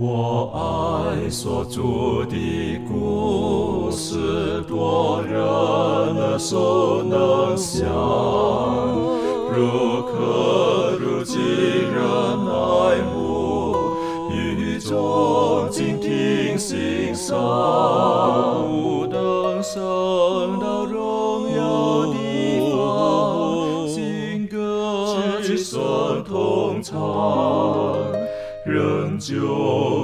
我爱所著的故事，多人耳熟能详，如可如今人爱慕，语中静听欣赏，不等升到荣耀地方，新歌齐声同唱。仍旧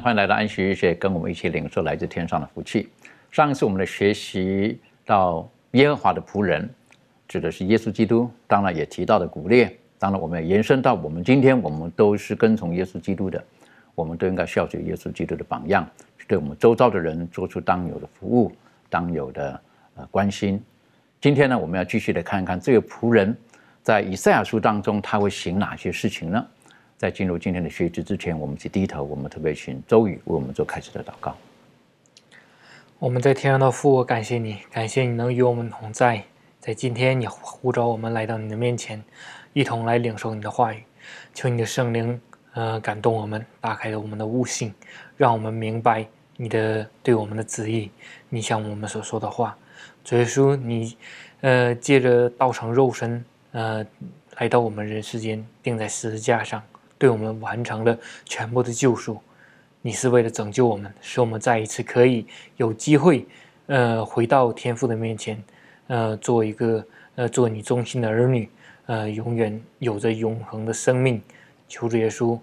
欢迎来到安息日学，跟我们一起领受来自天上的福气。上一次我们的学习到耶和华的仆人，指的是耶稣基督，当然也提到了古列，当然我们也延伸到我们今天，我们都是跟从耶稣基督的，我们都应该效学耶稣基督的榜样，对我们周遭的人做出当有的服务，当有的呃关心。今天呢，我们要继续来看看这个仆人在以赛亚书当中他会行哪些事情呢？在进入今天的学习之前，我们去低头，我们特别请周宇为我们做开始的祷告。我们在天上的父，我感谢你，感谢你能与我们同在。在今天，你呼召我们来到你的面前，一同来领受你的话语。求你的圣灵，呃，感动我们，打开了我们的悟性，让我们明白你的对我们的旨意，你向我们所说的话。主耶稣，你，呃，借着道成肉身，呃，来到我们人世间，钉在十字架上，对我们完成了全部的救赎。你是为了拯救我们，使我们再一次可以有机会，呃，回到天父的面前，呃，做一个呃，做你忠心的儿女，呃，永远有着永恒的生命。求主耶稣，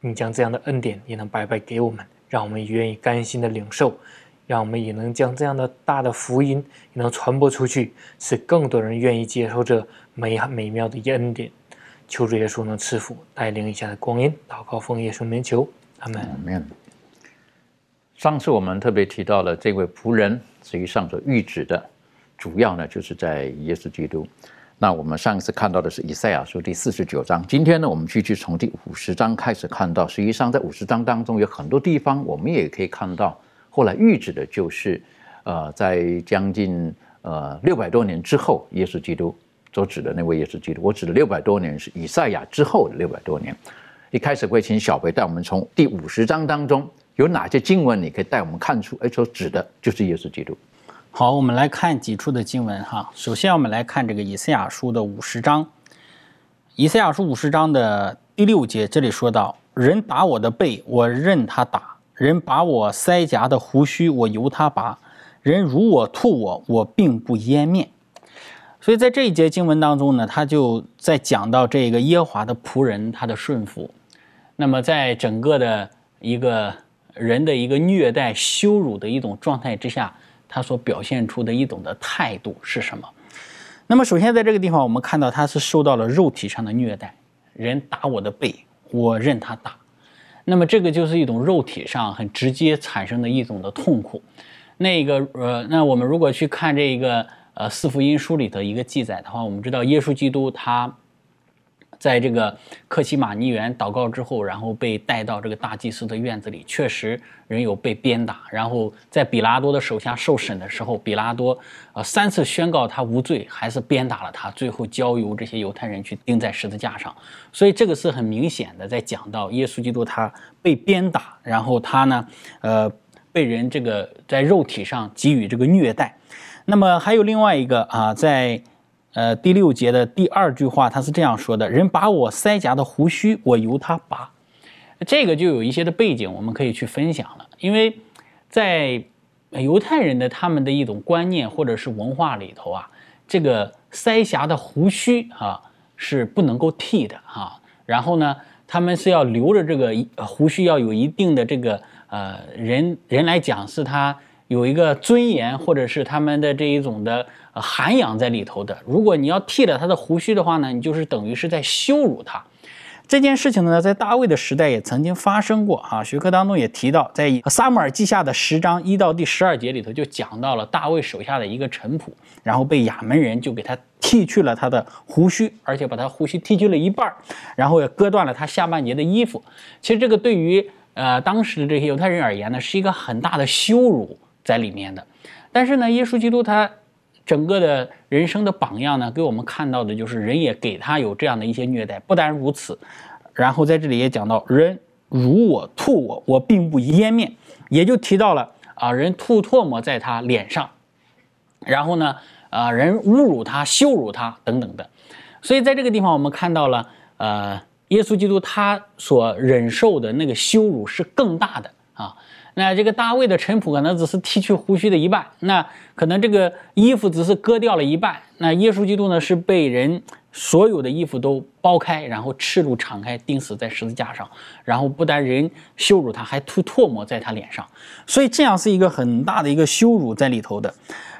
你将这样的恩典也能白白给我们，让我们愿意甘心的领受，让我们也能将这样的大的福音也能传播出去，使更多人愿意接受这美美妙的恩典。求主耶稣能赐福带领一下的光阴，祷告奉耶稣名求，阿门。阿门。上次我们特别提到了这位仆人，实际上所预指的，主要呢就是在耶稣基督。那我们上一次看到的是以赛亚书第四十九章，今天呢我们继续从第五十章开始看到。实际上在五十章当中有很多地方，我们也可以看到，后来预指的就是，呃，在将近呃六百多年之后，耶稣基督所指的那位耶稣基督。我指的六百多年是以赛亚之后的六百多年。一开始会请小培带我们从第五十章当中有哪些经文，你可以带我们看出，哎，所指的就是耶稣基督。好，我们来看几处的经文哈。首先，我们来看这个以赛亚书的五十章。以赛亚书五十章的第六节，这里说到：“人打我的背，我任他打；人把我腮颊的胡须，我由他拔；人辱我吐我，我并不湮灭。”所以在这一节经文当中呢，他就在讲到这个耶华的仆人他的顺服。那么在整个的一个人的一个虐待、羞辱的一种状态之下，他所表现出的一种的态度是什么？那么首先在这个地方，我们看到他是受到了肉体上的虐待，人打我的背，我任他打。那么这个就是一种肉体上很直接产生的一种的痛苦。那个呃，那我们如果去看这个呃四福音书里的一个记载的话，我们知道耶稣基督他。在这个克西马尼园祷告之后，然后被带到这个大祭司的院子里，确实人有被鞭打。然后在比拉多的手下受审的时候，比拉多呃三次宣告他无罪，还是鞭打了他，最后交由这些犹太人去钉在十字架上。所以这个是很明显的，在讲到耶稣基督他被鞭打，然后他呢，呃，被人这个在肉体上给予这个虐待。那么还有另外一个啊，在。呃，第六节的第二句话，他是这样说的：“人把我腮颊的胡须，我由他拔。”这个就有一些的背景，我们可以去分享了。因为在犹太人的他们的一种观念或者是文化里头啊，这个腮颊的胡须啊是不能够剃的哈。然后呢，他们是要留着这个胡须，要有一定的这个呃人人来讲是他有一个尊严，或者是他们的这一种的涵养在里头的。如果你要剃了他的胡须的话呢，你就是等于是在羞辱他。这件事情呢，在大卫的时代也曾经发生过啊。学科当中也提到，在撒母耳记下的十章一到第十二节里头，就讲到了大卫手下的一个臣仆，然后被亚门人就给他剃去了他的胡须，而且把他胡须剃去了一半，然后也割断了他下半截的衣服。其实这个对于呃当时的这些犹太人而言呢，是一个很大的羞辱在里面的。但是呢，耶稣基督他。整个的人生的榜样呢，给我们看到的就是人也给他有这样的一些虐待。不单如此，然后在这里也讲到，人辱我、吐我，我并不湮面，也就提到了啊，人吐唾沫在他脸上，然后呢，啊，人侮辱他、羞辱他等等的。所以在这个地方，我们看到了，呃，耶稣基督他所忍受的那个羞辱是更大的啊。那这个大卫的尘仆可能只是剃去胡须的一半，那可能这个衣服只是割掉了一半。那耶稣基督呢，是被人所有的衣服都剥开，然后赤露敞开钉死在十字架上，然后不但人羞辱他，还吐唾沫在他脸上，所以这样是一个很大的一个羞辱在里头的。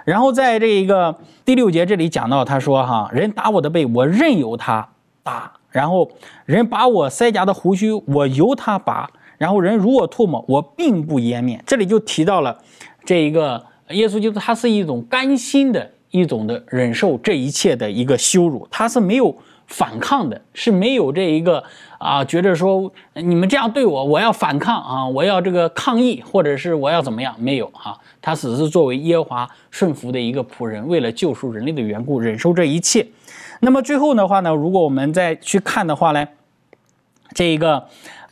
然后在这一个第六节这里讲到，他说哈，人打我的背，我任由他打；然后人把我腮颊的胡须，我由他拔。然后人如我唾沫，我并不湮面。这里就提到了这一个耶稣基督，他是一种甘心的一种的忍受这一切的一个羞辱，他是没有反抗的，是没有这一个啊，觉得说你们这样对我，我要反抗啊，我要这个抗议，或者是我要怎么样？没有哈，他只是作为耶和华顺服的一个仆人，为了救赎人类的缘故，忍受这一切。那么最后的话呢，如果我们再去看的话呢，这一个。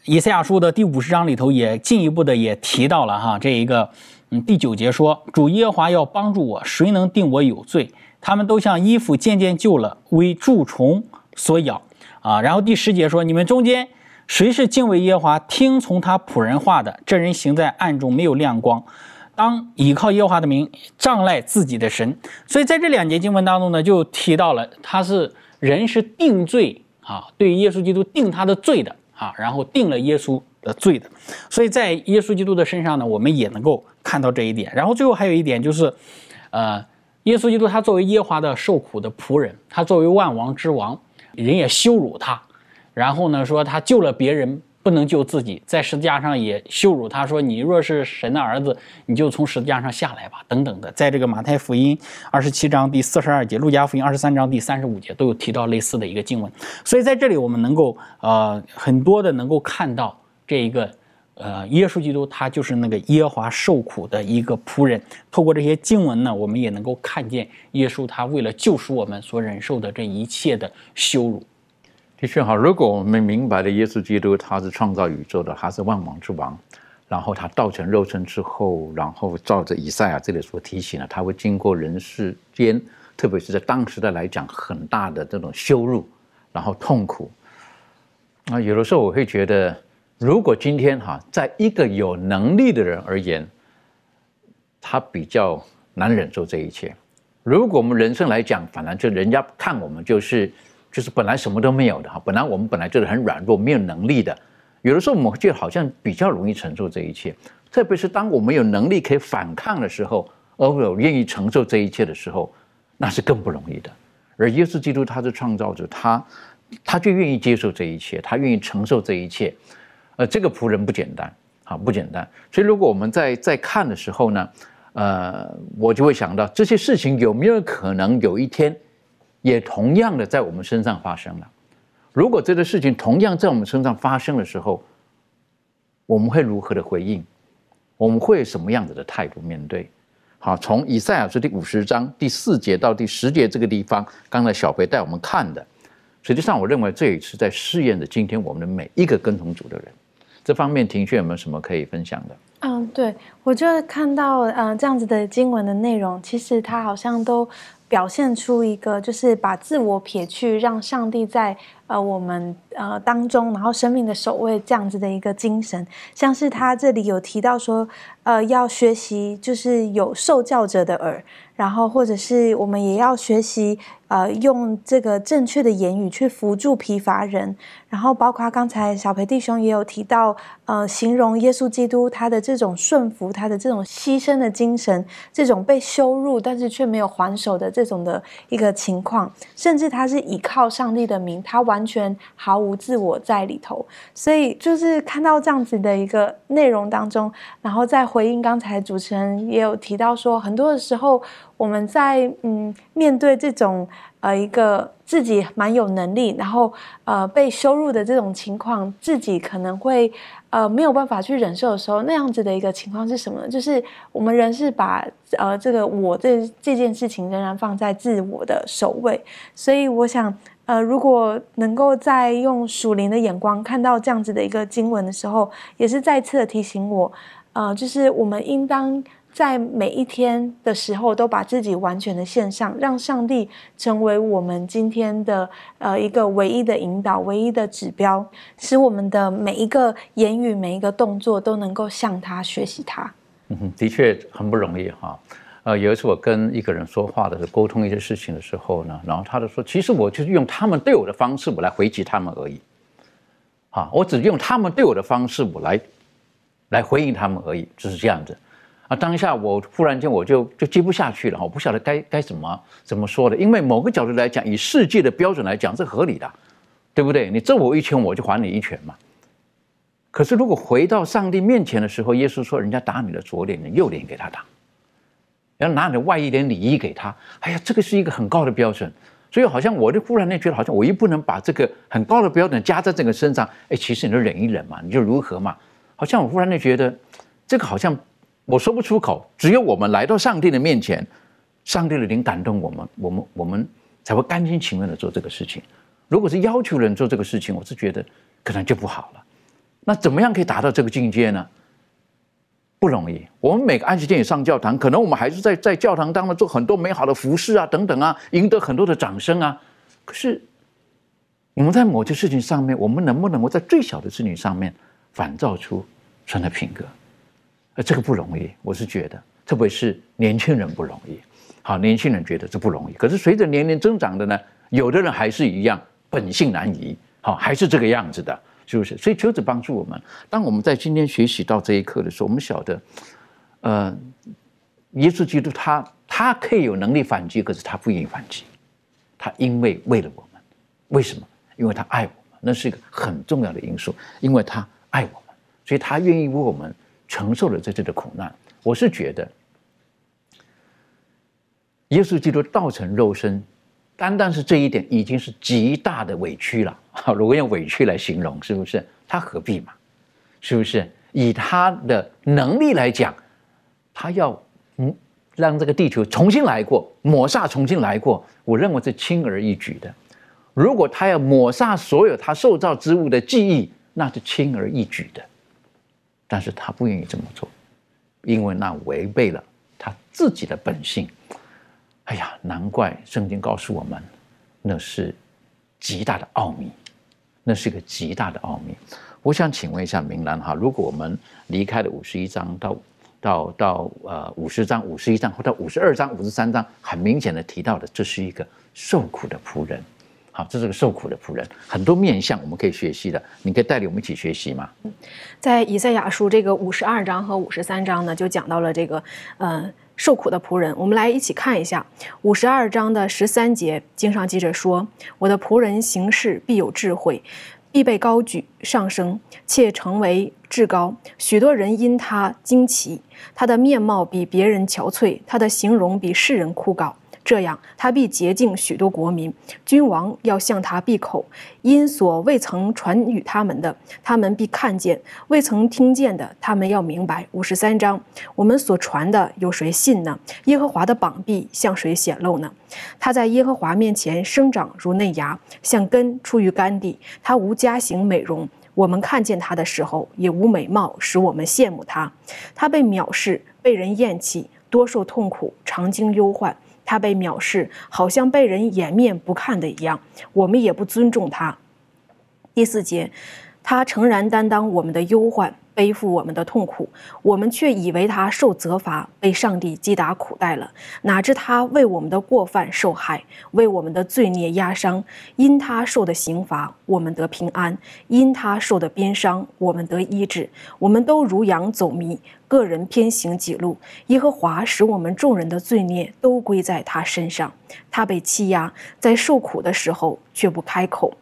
以赛亚书的第五十章里头也进一步的也提到了哈，这一个嗯第九节说，主耶和华要帮助我，谁能定我有罪？他们都像衣服渐渐旧了，为蛀虫所咬啊。然后第十节说，你们中间谁是敬畏耶和华、听从他仆人话的？这人行在暗中，没有亮光，当倚靠耶和华的名，仗赖自己的神。所以在这两节经文当中呢，就提到了他是人是定罪啊，对耶稣基督定他的罪的。啊，然后定了耶稣的罪的，所以在耶稣基督的身上呢，我们也能够看到这一点。然后最后还有一点就是，呃，耶稣基督他作为耶华的受苦的仆人，他作为万王之王，人也羞辱他，然后呢说他救了别人。不能救自己，在十字架上也羞辱他，说你若是神的儿子，你就从十字架上下来吧，等等的。在这个马太福音二十七章第四十二节，路加福音二十三章第三十五节都有提到类似的一个经文。所以在这里我们能够呃很多的能够看到这一个呃耶稣基督他就是那个耶华受苦的一个仆人。透过这些经文呢，我们也能够看见耶稣他为了救赎我们所忍受的这一切的羞辱。的确好，如果我们明白了耶稣基督他是创造宇宙的，他是万王之王，然后他道成肉身之后，然后照着以赛亚这里所提醒的，他会经过人世间，特别是在当时的来讲，很大的这种羞辱，然后痛苦。啊，有的时候我会觉得，如果今天哈，在一个有能力的人而言，他比较难忍受这一切。如果我们人生来讲，反而就人家看我们就是。就是本来什么都没有的哈，本来我们本来就是很软弱、没有能力的，有的时候我们就好像比较容易承受这一切，特别是当我们有能力可以反抗的时候，而我愿意承受这一切的时候，那是更不容易的。而耶稣基督他是创造者，他他就愿意接受这一切，他愿意承受这一切，呃，这个仆人不简单啊，不简单。所以如果我们在在看的时候呢，呃，我就会想到这些事情有没有可能有一天。也同样的在我们身上发生了。如果这个事情同样在我们身上发生的时候，我们会如何的回应？我们会什么样子的态度面对？好，从以赛亚书第五十章第四节到第十节这个地方，刚才小培带我们看的，实际上我认为这也是在试验的今天我们的每一个跟从主的人。这方面，庭轩有没有什么可以分享的？嗯，对我就看到，呃，这样子的经文的内容，其实它好像都。表现出一个就是把自我撇去，让上帝在呃我们呃当中，然后生命的守卫这样子的一个精神，像是他这里有提到说，呃要学习就是有受教者的耳，然后或者是我们也要学习。呃用这个正确的言语去扶助疲乏人，然后包括刚才小培弟兄也有提到，呃，形容耶稣基督他的这种顺服，他的这种牺牲的精神，这种被羞辱但是却没有还手的这种的一个情况，甚至他是倚靠上帝的名，他完全毫无自我在里头，所以就是看到这样子的一个内容当中，然后再回应刚才主持人也有提到说，很多的时候我们在嗯面对这种呃一个自己蛮有能力，然后呃被羞辱的这种情况，自己可能会呃没有办法去忍受的时候，那样子的一个情况是什么呢？就是我们人是把呃这个我这这件事情仍然放在自我的首位，所以我想。呃，如果能够在用属灵的眼光看到这样子的一个经文的时候，也是再次的提醒我，呃，就是我们应当在每一天的时候都把自己完全的献上，让上帝成为我们今天的呃一个唯一的引导、唯一的指标，使我们的每一个言语、每一个动作都能够向他学习他。嗯哼，的确很不容易哈。呃，有一次我跟一个人说话的时候，沟通一些事情的时候呢，然后他就说，其实我就是用他们对我的方式，我来回击他们而已。啊，我只用他们对我的方式，我来来回应他们而已，就是这样子。啊，当下我忽然间我就就接不下去了，我不晓得该该怎么怎么说的，因为某个角度来讲，以世界的标准来讲，是合理的，对不对？你揍我一拳，我就还你一拳嘛。可是如果回到上帝面前的时候，耶稣说，人家打你的左脸，你右脸给他打。要拿你的外衣点礼仪给他，哎呀，这个是一个很高的标准，所以好像我就忽然间觉得，好像我又不能把这个很高的标准加在这个身上，哎，其实你就忍一忍嘛，你就如何嘛？好像我忽然间觉得，这个好像我说不出口，只有我们来到上帝的面前，上帝的灵感动我们，我们我们才会甘心情愿的做这个事情。如果是要求人做这个事情，我是觉得可能就不好了。那怎么样可以达到这个境界呢？不容易。我们每个安息天也上教堂，可能我们还是在在教堂当中做很多美好的服饰啊，等等啊，赢得很多的掌声啊。可是，我们在某些事情上面，我们能不能够在最小的事情上面反造出神的品格？呃，这个不容易。我是觉得，特别是年轻人不容易。好，年轻人觉得这不容易。可是随着年龄增长的呢，有的人还是一样本性难移，好，还是这个样子的。是不是？所以求子帮助我们。当我们在今天学习到这一课的时候，我们晓得，呃，耶稣基督他他可以有能力反击，可是他不愿意反击。他因为为了我们，为什么？因为他爱我们，那是一个很重要的因素。因为他爱我们，所以他愿意为我们承受了这次的苦难。我是觉得，耶稣基督道成肉身。单单是这一点已经是极大的委屈了。如果用委屈来形容，是不是？他何必嘛？是不是？以他的能力来讲，他要嗯让这个地球重新来过，抹煞重新来过，我认为是轻而易举的。如果他要抹杀所有他受造之物的记忆，那是轻而易举的。但是他不愿意这么做，因为那违背了他自己的本性。哎呀，难怪圣经告诉我们，那是极大的奥秘，那是个极大的奥秘。我想请问一下明兰哈，如果我们离开了五十一章到到到呃五十章、五十一章或到五十二章、五十三章，很明显的提到的，这是一个受苦的仆人。好，这是个受苦的仆人，很多面相我们可以学习的，你可以带领我们一起学习吗？在以赛亚书这个五十二章和五十三章呢，就讲到了这个呃。受苦的仆人，我们来一起看一下五十二章的十三节。经上记着说：“我的仆人行事必有智慧，必被高举上升，且成为至高。许多人因他惊奇，他的面貌比别人憔悴，他的形容比世人枯槁。”这样，他必洁净许多国民，君王要向他闭口，因所未曾传与他们的，他们必看见；未曾听见的，他们要明白。五十三章，我们所传的有谁信呢？耶和华的膀臂向谁显露呢？他在耶和华面前生长如嫩芽，像根出于干地。他无家型美容，我们看见他的时候也无美貌，使我们羡慕他。他被藐视，被人厌弃，多受痛苦，常经忧患。他被藐视，好像被人颜面不看的一样，我们也不尊重他。第四节，他诚然担当我们的忧患，背负我们的痛苦，我们却以为他受责罚，被上帝击打苦待了。哪知他为我们的过犯受害，为我们的罪孽压伤。因他受的刑罚，我们得平安；因他受的鞭伤，我们得医治。我们都如羊走迷，个人偏行己路。耶和华使我们众人的罪孽都归在他身上。他被欺压，在受苦的时候却不开口。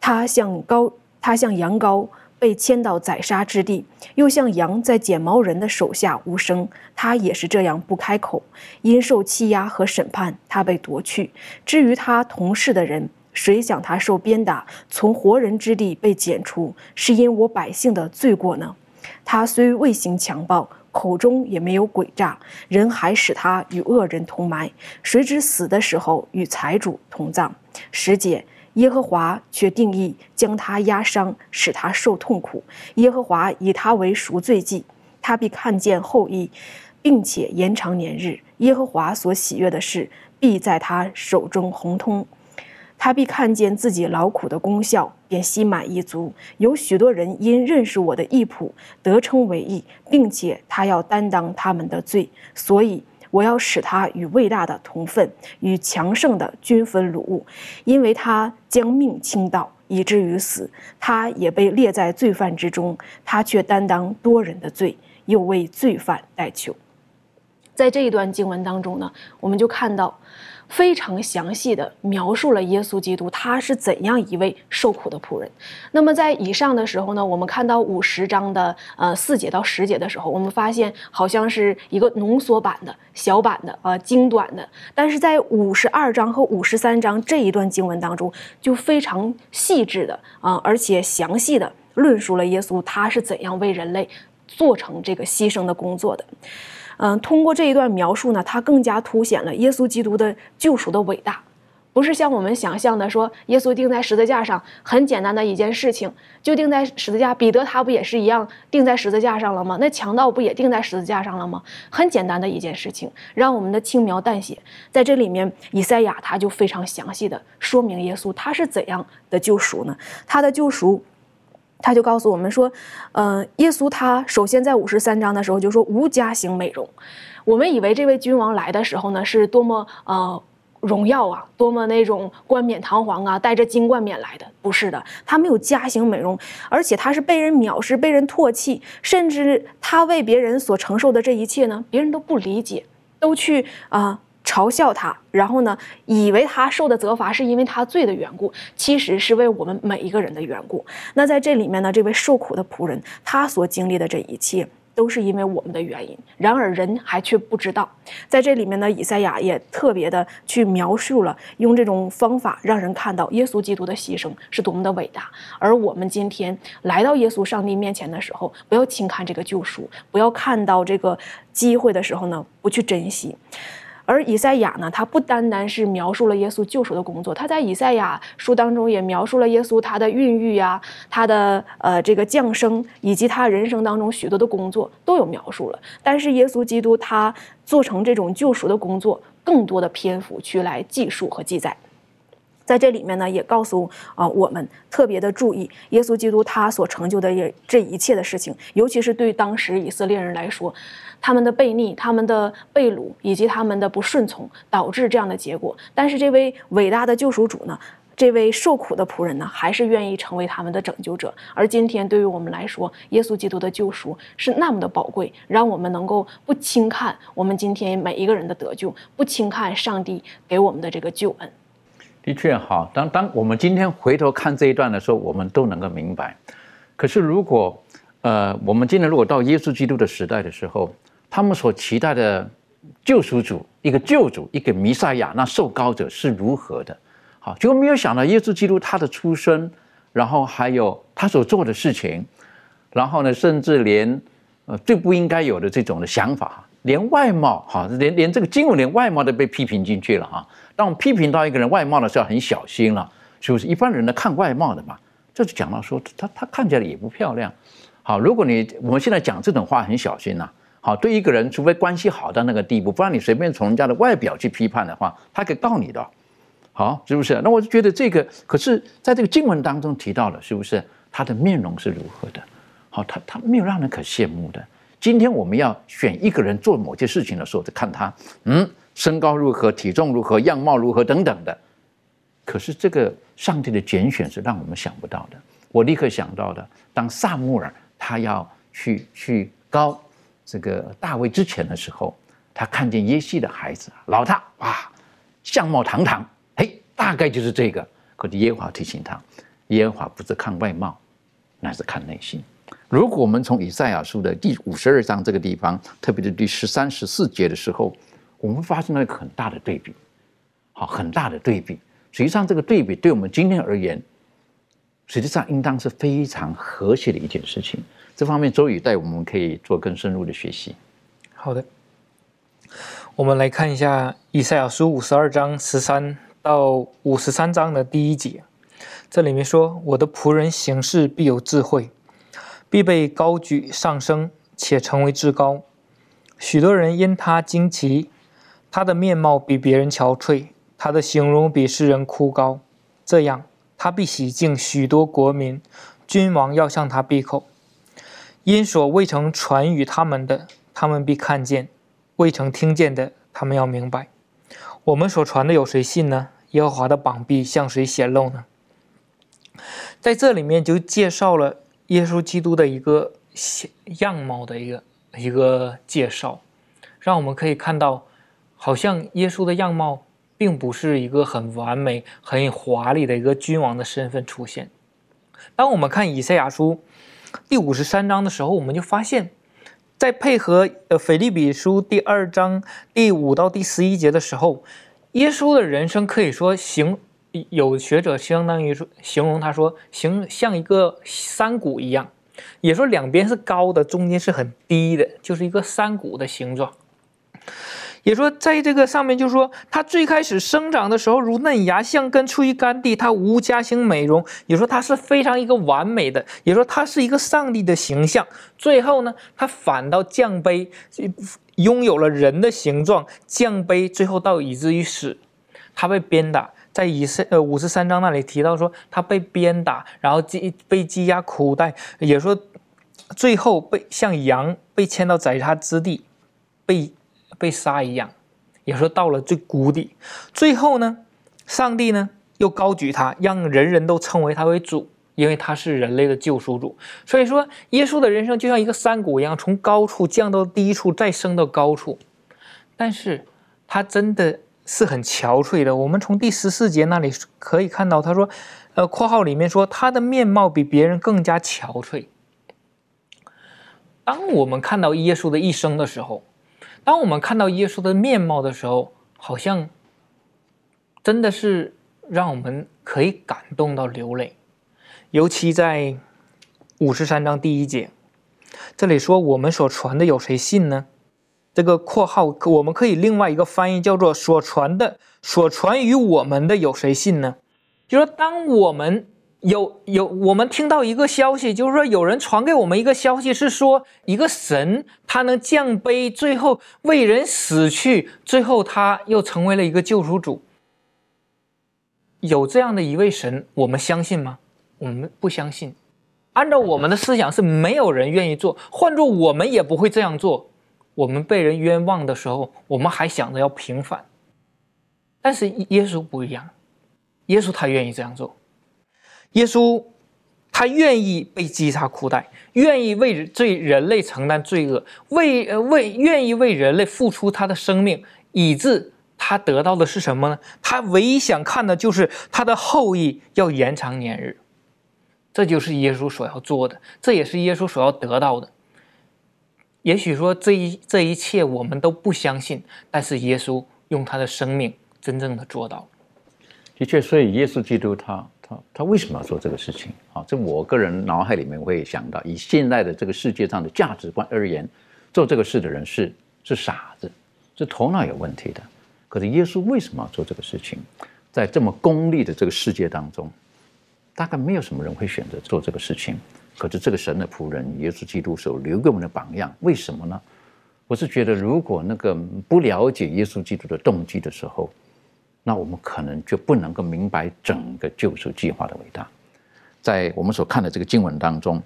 他像高，他像羊羔。被牵到宰杀之地，又像羊在剪毛人的手下无声，他也是这样不开口。因受欺压和审判，他被夺去。至于他同事的人，谁想他受鞭打，从活人之地被剪除，是因我百姓的罪过呢？他虽未行强暴，口中也没有诡诈，人还使他与恶人同埋。谁知死的时候与财主同葬？十节。耶和华却定义将他压伤，使他受痛苦。耶和华以他为赎罪祭，他必看见后裔，并且延长年日。耶和华所喜悦的事，必在他手中红通。他必看见自己劳苦的功效，便心满意足。有许多人因认识我的义仆，得称为义，并且他要担当他们的罪，所以。我要使他与伟大的同分，与强盛的均分掳物，因为他将命倾倒，以至于死。他也被列在罪犯之中，他却担当多人的罪，又为罪犯代求。在这一段经文当中呢，我们就看到。非常详细的描述了耶稣基督他是怎样一位受苦的仆人。那么在以上的时候呢，我们看到五十章的呃四节到十节的时候，我们发现好像是一个浓缩版的小版的呃精短的。但是在五十二章和五十三章这一段经文当中，就非常细致的啊，而且详细的论述了耶稣他是怎样为人类做成这个牺牲的工作的。嗯，通过这一段描述呢，它更加凸显了耶稣基督的救赎的伟大，不是像我们想象的说，耶稣钉在十字架上很简单的一件事情，就钉在十字架。彼得他不也是一样钉在十字架上了吗？那强盗不也钉在十字架上了吗？很简单的一件事情，让我们的轻描淡写，在这里面，以赛亚他就非常详细的说明耶稣他是怎样的救赎呢？他的救赎。他就告诉我们说，呃，耶稣他首先在五十三章的时候就说无家型美容。我们以为这位君王来的时候呢，是多么呃荣耀啊，多么那种冠冕堂皇啊，带着金冠冕来的。不是的，他没有家型美容，而且他是被人藐视、被人唾弃，甚至他为别人所承受的这一切呢，别人都不理解，都去啊。嘲笑他，然后呢，以为他受的责罚是因为他罪的缘故，其实是为我们每一个人的缘故。那在这里面呢，这位受苦的仆人，他所经历的这一切，都是因为我们的原因。然而人还却不知道，在这里面呢，以赛亚也特别的去描述了，用这种方法让人看到耶稣基督的牺牲是多么的伟大。而我们今天来到耶稣上帝面前的时候，不要轻看这个救赎，不要看到这个机会的时候呢，不去珍惜。而以赛亚呢，他不单单是描述了耶稣救赎的工作，他在以赛亚书当中也描述了耶稣他的孕育呀，他的呃这个降生，以及他人生当中许多的工作都有描述了。但是耶稣基督他做成这种救赎的工作，更多的篇幅去来记述和记载。在这里面呢，也告诉啊我们特别的注意，耶稣基督他所成就的也这一切的事情，尤其是对当时以色列人来说，他们的悖逆、他们的被掳以及他们的不顺从，导致这样的结果。但是这位伟大的救赎主呢，这位受苦的仆人呢，还是愿意成为他们的拯救者。而今天对于我们来说，耶稣基督的救赎是那么的宝贵，让我们能够不轻看我们今天每一个人的得救，不轻看上帝给我们的这个救恩。的确哈，当当我们今天回头看这一段的时候，我们都能够明白。可是如果呃，我们今天如果到耶稣基督的时代的时候，他们所期待的救赎主、一个救主、一个弥赛亚，那受膏者是如何的？好，结果没有想到耶稣基督他的出生，然后还有他所做的事情，然后呢，甚至连呃最不应该有的这种的想法，连外貌，哈，连连这个经文连外貌都被批评进去了哈。当我们批评到一个人外貌的时候，很小心了，是不是？一般人呢看外貌的嘛，这就讲到说他他看起来也不漂亮。好，如果你我们现在讲这种话很小心呐。好，对一个人，除非关系好到那个地步，不然你随便从人家的外表去批判的话，他可以告你的。好，是不是？那我就觉得这个，可是在这个经文当中提到了，是不是他的面容是如何的？好，他他没有让人可羡慕的。今天我们要选一个人做某件事情的时候，就看他，嗯，身高如何，体重如何，样貌如何等等的。可是这个上帝的拣选是让我们想不到的。我立刻想到的，当萨穆尔他要去去高这个大卫之前的时候，他看见耶西的孩子老大，哇，相貌堂堂，嘿，大概就是这个。可是耶和华提醒他，耶和华不是看外貌，那是看内心。如果我们从以赛亚书的第五十二章这个地方，特别是第十三、十四节的时候，我们发生了一个很大的对比，好，很大的对比。实际上，这个对比对我们今天而言，实际上应当是非常和谐的一件事情。这方面，周宇带我们可以做更深入的学习。好的，我们来看一下以赛亚书五十二章十三到五十三章的第一节，这里面说：“我的仆人行事必有智慧。”必被高举上升，且成为至高。许多人因他惊奇，他的面貌比别人憔悴，他的形容比世人枯槁。这样，他必洗净许多国民，君王要向他闭口。因所未曾传与他们的，他们必看见；未曾听见的，他们要明白。我们所传的有谁信呢？耶和华的膀臂向谁显露呢？在这里面就介绍了。耶稣基督的一个样貌的一个一个介绍，让我们可以看到，好像耶稣的样貌并不是一个很完美、很华丽的一个君王的身份出现。当我们看以赛亚书第五十三章的时候，我们就发现，在配合呃腓利比书第二章第五到第十一节的时候，耶稣的人生可以说形。有学者相当于说形容他说，形像一个山谷一样，也说两边是高的，中间是很低的，就是一个山谷的形状。也说在这个上面，就是说他最开始生长的时候如嫩芽，像根出于干地，他无家兴美容。也说他是非常一个完美的，也说他是一个上帝的形象。最后呢，他反倒降卑，拥有了人的形状，降卑，最后到以至于死，他被鞭打。在以赛呃五十三章那里提到说，他被鞭打，然后积被积压苦待，也说最后被像羊被牵到宰杀之地，被被杀一样，也说到了最谷底。最后呢，上帝呢又高举他，让人人都称为他为主，因为他是人类的救赎主。所以说，耶稣的人生就像一个山谷一样，从高处降到低处，再升到高处。但是他真的。是很憔悴的。我们从第十四节那里可以看到，他说：“呃，括号里面说他的面貌比别人更加憔悴。”当我们看到耶稣的一生的时候，当我们看到耶稣的面貌的时候，好像真的是让我们可以感动到流泪。尤其在五十三章第一节，这里说：“我们所传的有谁信呢？”这个括号，我们可以另外一个翻译叫做“所传的，所传于我们的有谁信呢？”就说当我们有有我们听到一个消息，就是说有人传给我们一个消息，是说一个神他能降杯，最后为人死去，最后他又成为了一个救赎主。有这样的一位神，我们相信吗？我们不相信。按照我们的思想，是没有人愿意做。换做我们也不会这样做。我们被人冤枉的时候，我们还想着要平反，但是耶稣不一样，耶稣他愿意这样做，耶稣他愿意被击杀苦待，愿意为罪人类承担罪恶，为呃为愿意为人类付出他的生命，以致他得到的是什么呢？他唯一想看的就是他的后裔要延长年日，这就是耶稣所要做的，这也是耶稣所要得到的。也许说这一这一切我们都不相信，但是耶稣用他的生命真正的做到了。的确，所以耶稣基督他他为什么要做这个事情？啊，这我个人脑海里面会想到，以现在的这个世界上的价值观而言，做这个事的人是是傻子，是头脑有问题的。可是耶稣为什么要做这个事情？在这么功利的这个世界当中，大概没有什么人会选择做这个事情。可是这个神的仆人耶稣基督所留给我们的榜样，为什么呢？我是觉得，如果那个不了解耶稣基督的动机的时候，那我们可能就不能够明白整个救赎计划的伟大。在我们所看的这个经文当中，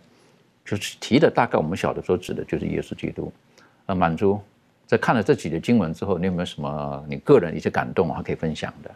就是提的大概我们小的时候指的就是耶稣基督。呃，满足在看了这几节经文之后，你有没有什么你个人一些感动还可以分享的？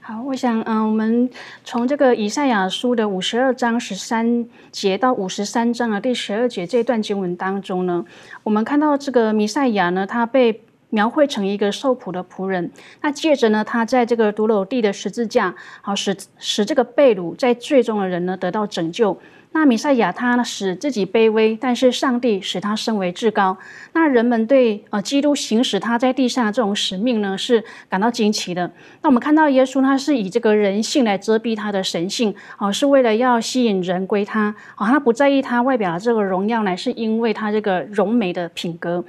好，我想，嗯，我们从这个以赛亚书的五十二章十三节到五十三章的第十二节这段经文当中呢，我们看到这个弥赛亚呢，他被描绘成一个受苦的仆人。那借着呢，他在这个独楼地的十字架，好使使这个被掳在最终的人呢得到拯救。那弥赛亚他呢使自己卑微，但是上帝使他升为至高。那人们对呃基督行使他在地上的这种使命呢是感到惊奇的。那我们看到耶稣他是以这个人性来遮蔽他的神性，哦，是为了要吸引人归他。哦，他不在意他外表的这个荣耀，乃是因为他这个荣美的品格。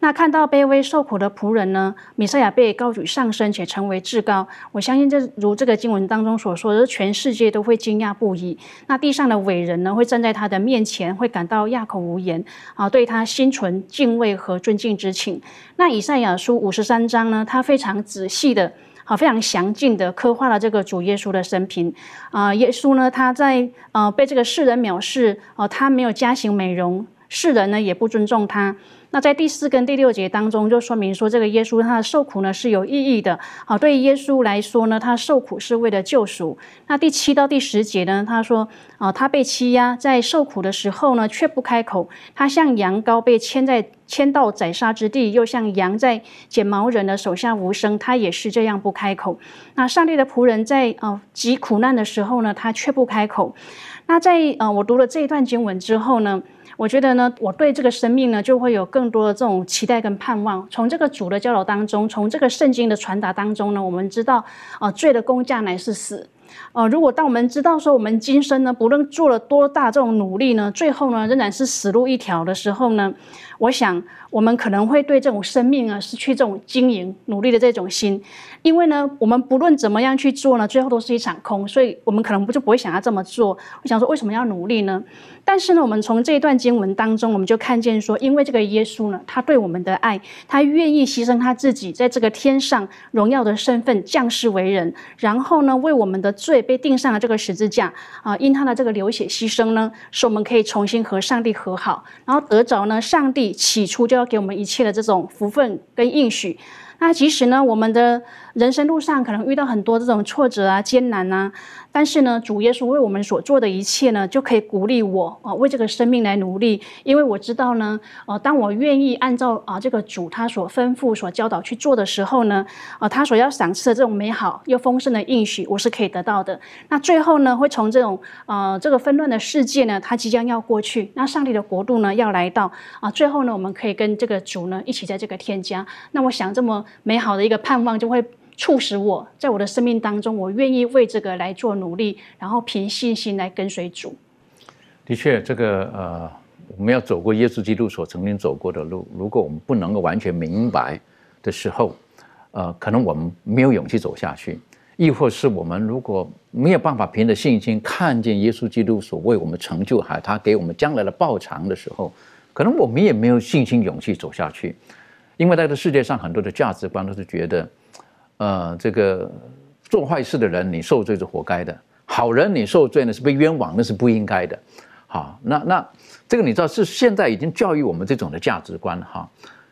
那看到卑微受苦的仆人呢，米赛亚被高举上升且成为至高，我相信这如这个经文当中所说的，全世界都会惊讶不已。那地上的伟人呢，会站在他的面前，会感到哑口无言啊，对他心存敬畏和尊敬之情。那以赛亚书五十三章呢，他非常仔细的，好非常详尽的刻画了这个主耶稣的生平啊。耶稣呢，他在呃被这个世人藐视哦，他没有加行美容，世人呢也不尊重他。那在第四跟第六节当中，就说明说这个耶稣他的受苦呢是有意义的。好，对于耶稣来说呢，他受苦是为了救赎。那第七到第十节呢，他说啊，他被欺压，在受苦的时候呢，却不开口。他像羊羔被牵在牵到宰杀之地，又像羊在剪毛人的手下无声，他也是这样不开口。那上帝的仆人在啊极苦难的时候呢，他却不开口。那在呃，我读了这一段经文之后呢。我觉得呢，我对这个生命呢，就会有更多的这种期待跟盼望。从这个主的教导当中，从这个圣经的传达当中呢，我们知道，啊，罪的工价乃是死。呃，如果当我们知道说我们今生呢，不论做了多大这种努力呢，最后呢，仍然是死路一条的时候呢，我想我们可能会对这种生命啊，失去这种经营努力的这种心。因为呢，我们不论怎么样去做呢，最后都是一场空，所以我们可能不就不会想要这么做。我想说，为什么要努力呢？但是呢，我们从这一段经文当中，我们就看见说，因为这个耶稣呢，他对我们的爱，他愿意牺牲他自己，在这个天上荣耀的身份降世为人，然后呢，为我们的罪被钉上了这个十字架啊，因他的这个流血牺牲呢，使我们可以重新和上帝和好，然后得着呢，上帝起初就要给我们一切的这种福分跟应许。那其实呢，我们的人生路上可能遇到很多这种挫折啊、艰难啊。但是呢，主耶稣为我们所做的一切呢，就可以鼓励我啊，为这个生命来努力。因为我知道呢，呃，当我愿意按照啊这个主他所吩咐、所教导去做的时候呢，啊，他所要赏赐的这种美好又丰盛的应许，我是可以得到的。那最后呢，会从这种呃这个纷乱的世界呢，它即将要过去，那上帝的国度呢要来到啊，最后呢，我们可以跟这个主呢一起在这个天家。那我想，这么美好的一个盼望就会。促使我在我的生命当中，我愿意为这个来做努力，然后凭信心来跟随主。的确，这个呃，我们要走过耶稣基督所曾经走过的路，如果我们不能够完全明白的时候，呃，可能我们没有勇气走下去；亦或是我们如果没有办法凭着信心看见耶稣基督所为我们成就，还他给我们将来的报偿的时候，可能我们也没有信心勇气走下去，因为在这世界上很多的价值观都是觉得。呃，这个做坏事的人，你受罪是活该的；好人你受罪呢，是被冤枉，那是不应该的。好，那那这个你知道是现在已经教育我们这种的价值观哈。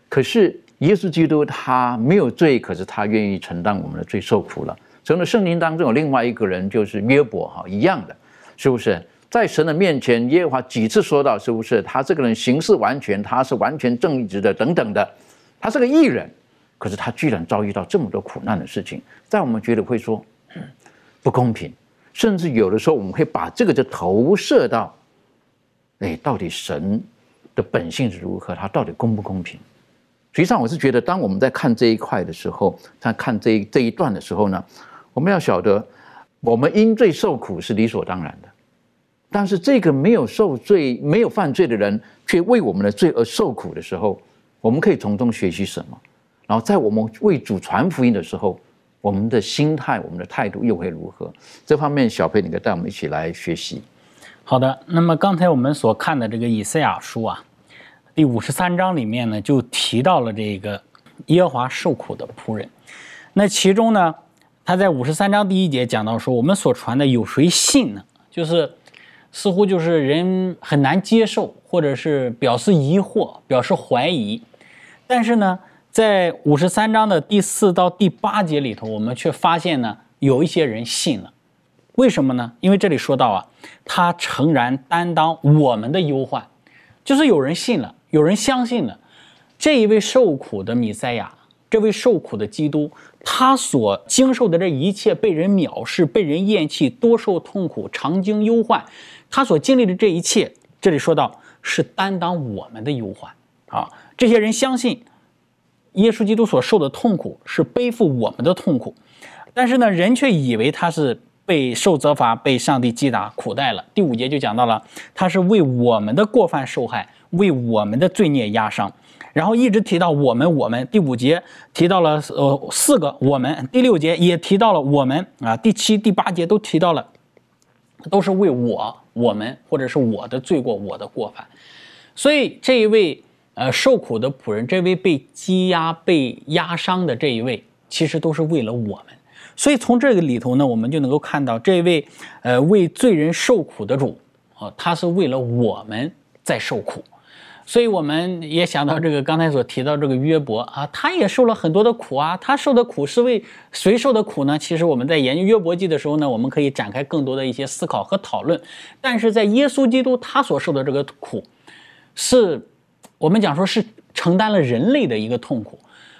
可是耶稣基督他没有罪，可是他愿意承担我们的罪，受苦了。从圣经当中有另外一个人，就是约伯哈，一样的，是不是？在神的面前，耶和华几次说到，是不是？他这个人行事完全，他是完全正直的，等等的，他是个艺人。可是他居然遭遇到这么多苦难的事情，在我们觉得会说不公平，甚至有的时候我们会把这个就投射到，哎，到底神的本性是如何？他到底公不公平？实际上，我是觉得，当我们在看这一块的时候，在看这这一段的时候呢，我们要晓得，我们因罪受苦是理所当然的，但是这个没有受罪、没有犯罪的人，却为我们的罪而受苦的时候，我们可以从中学习什么？然后在我们为主传福音的时候，我们的心态、我们的态度又会如何？这方面，小佩，你可以带我们一起来学习。好的，那么刚才我们所看的这个以赛亚书啊，第五十三章里面呢，就提到了这个耶和华受苦的仆人。那其中呢，他在五十三章第一节讲到说：“我们所传的有谁信呢？”就是似乎就是人很难接受，或者是表示疑惑、表示怀疑。但是呢，在五十三章的第四到第八节里头，我们却发现呢，有一些人信了。为什么呢？因为这里说到啊，他诚然担当我们的忧患，就是有人信了，有人相信了这一位受苦的弥赛亚，这位受苦的基督，他所经受的这一切被人藐视、被人厌弃、多受痛苦、常经忧患，他所经历的这一切，这里说到是担当我们的忧患啊。这些人相信耶稣基督所受的痛苦是背负我们的痛苦，但是呢，人却以为他是。被受责罚，被上帝击打苦待了。第五节就讲到了，他是为我们的过犯受害，为我们的罪孽压伤。然后一直提到我们，我们。第五节提到了呃四个我们，第六节也提到了我们啊，第七、第八节都提到了，都是为我、我们或者是我的罪过、我的过犯。所以这一位呃受苦的仆人，这位被羁押、被压伤的这一位，其实都是为了我们。所以从这个里头呢，我们就能够看到这位，呃，为罪人受苦的主，啊，他是为了我们在受苦。所以我们也想到这个刚才所提到这个约伯啊，他也受了很多的苦啊。他受的苦是为谁受的苦呢？其实我们在研究约伯记的时候呢，我们可以展开更多的一些思考和讨论。但是在耶稣基督他所受的这个苦，是我们讲说是承担了人类的一个痛苦。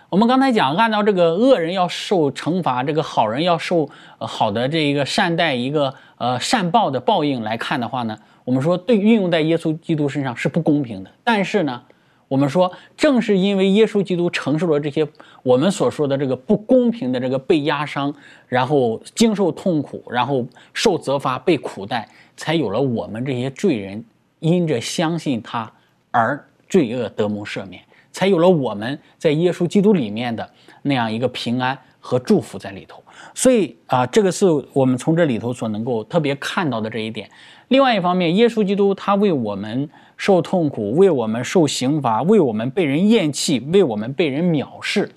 我们刚才讲，按照这个恶人要受惩罚，这个好人要受好的这一个善待，一个呃善报的报应来看的话呢，我们说对运用在耶稣基督身上是不公平的。但是呢，我们说正是因为耶稣基督承受了这些我们所说的这个不公平的这个被压伤，然后经受痛苦，然后受责罚、被苦待，才有了我们这些罪人因着相信他而罪恶得蒙赦免。才有了我们在耶稣基督里面的那样一个平安和祝福在里头，所以啊，这个是我们从这里头所能够特别看到的这一点。另外一方面，耶稣基督他为我们受痛苦，为我们受刑罚，为我们被人厌弃，为我们被人藐视，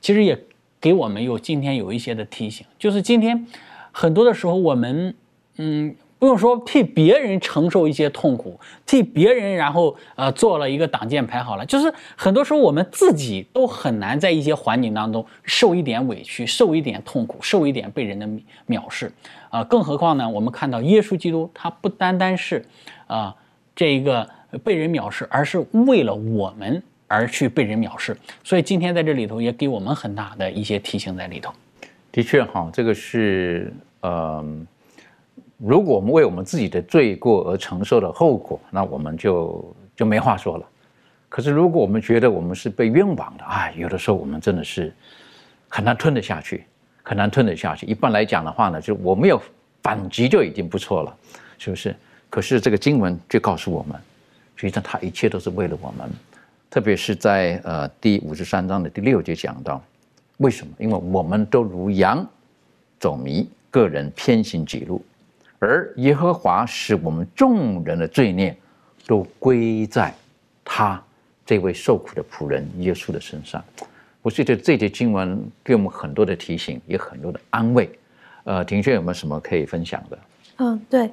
其实也给我们有今天有一些的提醒，就是今天很多的时候我们嗯。不用说替别人承受一些痛苦，替别人然后呃做了一个挡箭牌好了，就是很多时候我们自己都很难在一些环境当中受一点委屈，受一点痛苦，受一点被人的藐视啊，更何况呢？我们看到耶稣基督他不单单是啊这一个被人藐视，而是为了我们而去被人藐视，所以今天在这里头也给我们很大的一些提醒在里头。的确哈，这个是嗯。如果我们为我们自己的罪过而承受的后果，那我们就就没话说了。可是如果我们觉得我们是被冤枉的，哎，有的时候我们真的是很难吞得下去，很难吞得下去。一般来讲的话呢，就我没有反击就已经不错了，是不是？可是这个经文却告诉我们，实际上他一切都是为了我们。特别是在呃第五十三章的第六节讲到，为什么？因为我们都如羊走迷，个人偏行己路。而耶和华使我们众人的罪孽都归在他这位受苦的仆人耶稣的身上。我觉得这节经文给我们很多的提醒，也很多的安慰。呃，庭轩有没有什么可以分享的？嗯，对，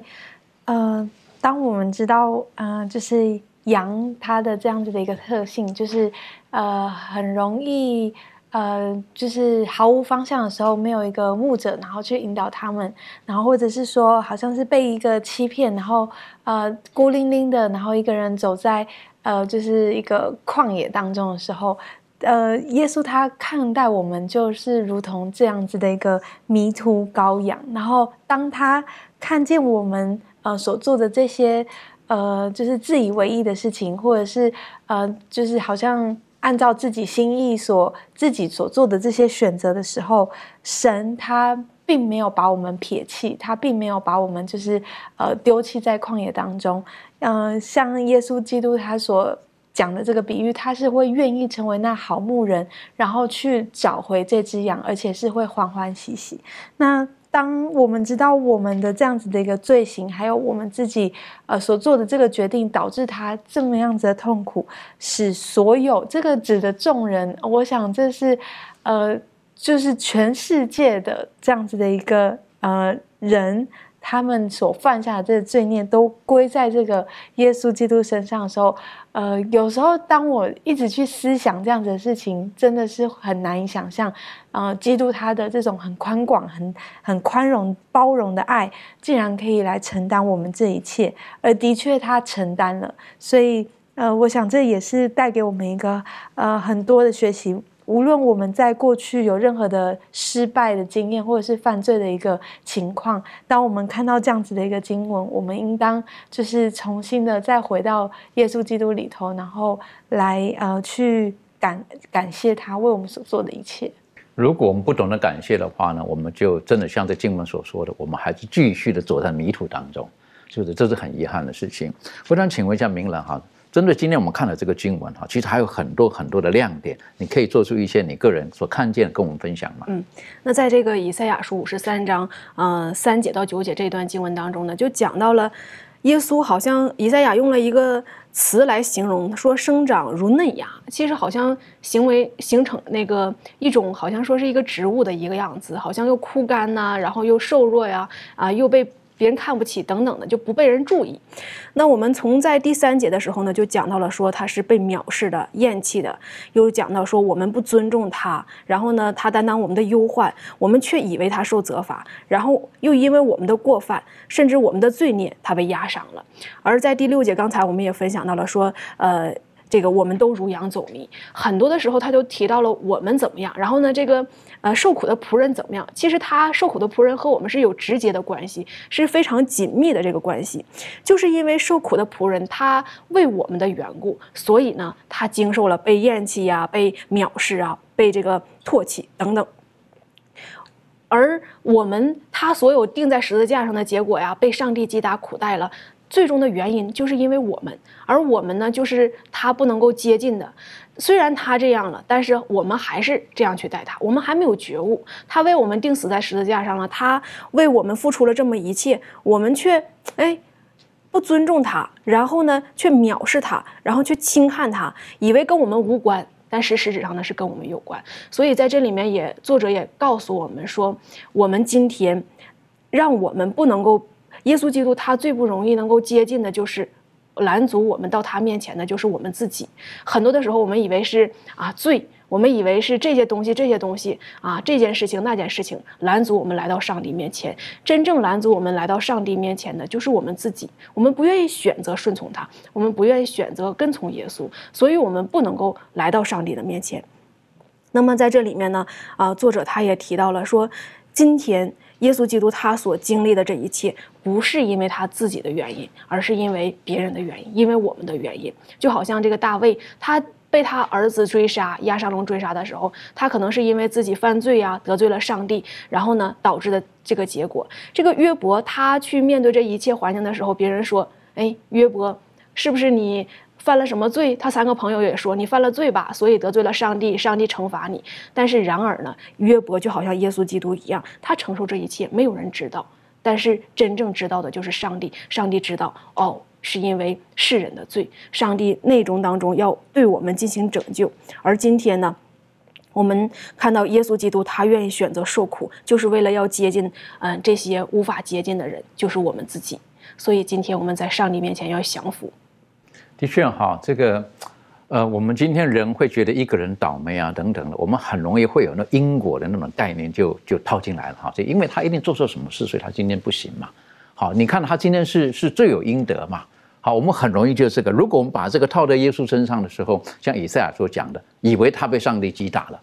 呃，当我们知道，呃，就是羊它的这样子的一个特性，就是呃，很容易。呃，就是毫无方向的时候，没有一个牧者，然后去引导他们，然后或者是说，好像是被一个欺骗，然后呃孤零零的，然后一个人走在呃就是一个旷野当中的时候，呃，耶稣他看待我们就是如同这样子的一个迷途羔羊，然后当他看见我们呃所做的这些呃就是自以为意的事情，或者是呃就是好像。按照自己心意所自己所做的这些选择的时候，神他并没有把我们撇弃，他并没有把我们就是呃丢弃在旷野当中。嗯，像耶稣基督他所讲的这个比喻，他是会愿意成为那好牧人，然后去找回这只羊，而且是会欢欢喜喜。那。当我们知道我们的这样子的一个罪行，还有我们自己呃所做的这个决定，导致他这么样子的痛苦，使所有这个指的众人，我想这是呃就是全世界的这样子的一个呃人，他们所犯下的这个罪孽都归在这个耶稣基督身上的时候，呃，有时候当我一直去思想这样子的事情，真的是很难以想象，呃，基督他的这种很宽广、很很宽容、包容的爱，竟然可以来承担我们这一切，而的确他承担了，所以，呃，我想这也是带给我们一个呃很多的学习。无论我们在过去有任何的失败的经验，或者是犯罪的一个情况，当我们看到这样子的一个经文，我们应当就是重新的再回到耶稣基督里头，然后来呃去感感谢他为我们所做的一切。如果我们不懂得感谢的话呢，我们就真的像这经文所说的，我们还是继续的走在迷途当中，就是这是很遗憾的事情。我想请问一下明人哈。针对今天我们看的这个经文哈，其实还有很多很多的亮点，你可以做出一些你个人所看见跟我们分享吗？嗯，那在这个以赛亚书五十三章，嗯，三节到九节这段经文当中呢，就讲到了耶稣好像以赛亚用了一个词来形容，说生长如嫩芽，其实好像行为形成那个一种好像说是一个植物的一个样子，好像又枯干呐，然后又瘦弱呀，啊，又被。别人看不起等等的就不被人注意，那我们从在第三节的时候呢，就讲到了说他是被藐视的、厌弃的，又讲到说我们不尊重他，然后呢他担当我们的忧患，我们却以为他受责罚，然后又因为我们的过犯，甚至我们的罪孽，他被压伤了。而在第六节，刚才我们也分享到了说，呃。这个我们都如羊走迷，很多的时候他就提到了我们怎么样，然后呢，这个呃受苦的仆人怎么样？其实他受苦的仆人和我们是有直接的关系，是非常紧密的这个关系，就是因为受苦的仆人他为我们的缘故，所以呢，他经受了被厌弃呀、被藐视啊、被这个唾弃等等，而我们他所有钉在十字架上的结果呀，被上帝击打苦待了。最终的原因就是因为我们，而我们呢，就是他不能够接近的。虽然他这样了，但是我们还是这样去待他。我们还没有觉悟，他为我们钉死在十字架上了，他为我们付出了这么一切，我们却哎不尊重他，然后呢却藐视他，然后却轻看他，以为跟我们无关，但是实质上呢是跟我们有关。所以在这里面也作者也告诉我们说，我们今天让我们不能够。耶稣基督他最不容易能够接近的就是拦阻我们到他面前的，就是我们自己。很多的时候，我们以为是啊罪，我们以为是这些东西、这些东西啊这件事情、那件事情拦阻我们来到上帝面前。真正拦阻我们来到上帝面前的，就是我们自己。我们不愿意选择顺从他，我们不愿意选择跟从耶稣，所以我们不能够来到上帝的面前。那么在这里面呢，啊，作者他也提到了说，今天。耶稣基督他所经历的这一切，不是因为他自己的原因，而是因为别人的原因，因为我们的原因。就好像这个大卫，他被他儿子追杀，亚沙龙追杀的时候，他可能是因为自己犯罪呀，得罪了上帝，然后呢导致的这个结果。这个约伯他去面对这一切环境的时候，别人说：“哎，约伯，是不是你？”犯了什么罪？他三个朋友也说你犯了罪吧，所以得罪了上帝，上帝惩罚你。但是然而呢，约伯就好像耶稣基督一样，他承受这一切，没有人知道。但是真正知道的就是上帝，上帝知道哦，是因为世人的罪，上帝内中当中要对我们进行拯救。而今天呢，我们看到耶稣基督他愿意选择受苦，就是为了要接近嗯这些无法接近的人，就是我们自己。所以今天我们在上帝面前要降服。的确哈，这个，呃，我们今天人会觉得一个人倒霉啊，等等的，我们很容易会有那因果的那种概念就就套进来了哈。这因为他一定做错什么事，所以他今天不行嘛。好，你看他今天是是罪有应得嘛。好，我们很容易就这个。如果我们把这个套在耶稣身上的时候，像以赛亚所讲的，以为他被上帝击打了。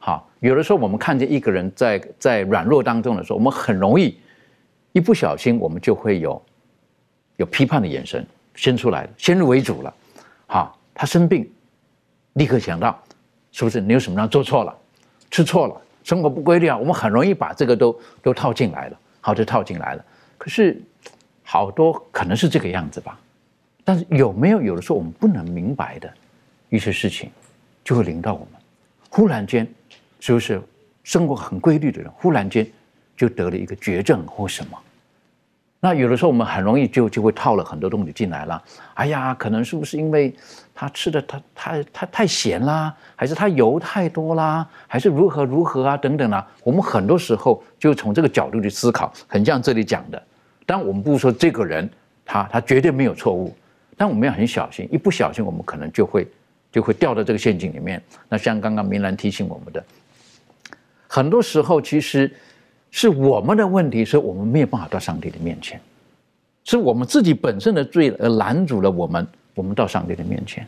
好，有的时候我们看见一个人在在软弱当中的时候，我们很容易一不小心，我们就会有有批判的眼神。先出来了，先入为主了，好，他生病，立刻想到，是不是你有什么样做错了，吃错了，生活不规律啊？我们很容易把这个都都套进来了，好，就套进来了。可是好多可能是这个样子吧，但是有没有有的时候我们不能明白的一些事情，就会临到我们，忽然间，是不是生活很规律的人，忽然间就得了一个绝症或什么？那有的时候我们很容易就就会套了很多东西进来了。哎呀，可能是不是因为他吃的他他他太咸啦，还是他油太多啦，还是如何如何啊等等啊？我们很多时候就从这个角度去思考，很像这里讲的，但我们不说这个人他他绝对没有错误，但我们要很小心，一不小心我们可能就会就会掉到这个陷阱里面。那像刚刚明兰提醒我们的，很多时候其实是我们的问题，是我们没有办法到上帝的面前，是我们自己本身的罪而拦阻了我们，我们到上帝的面前。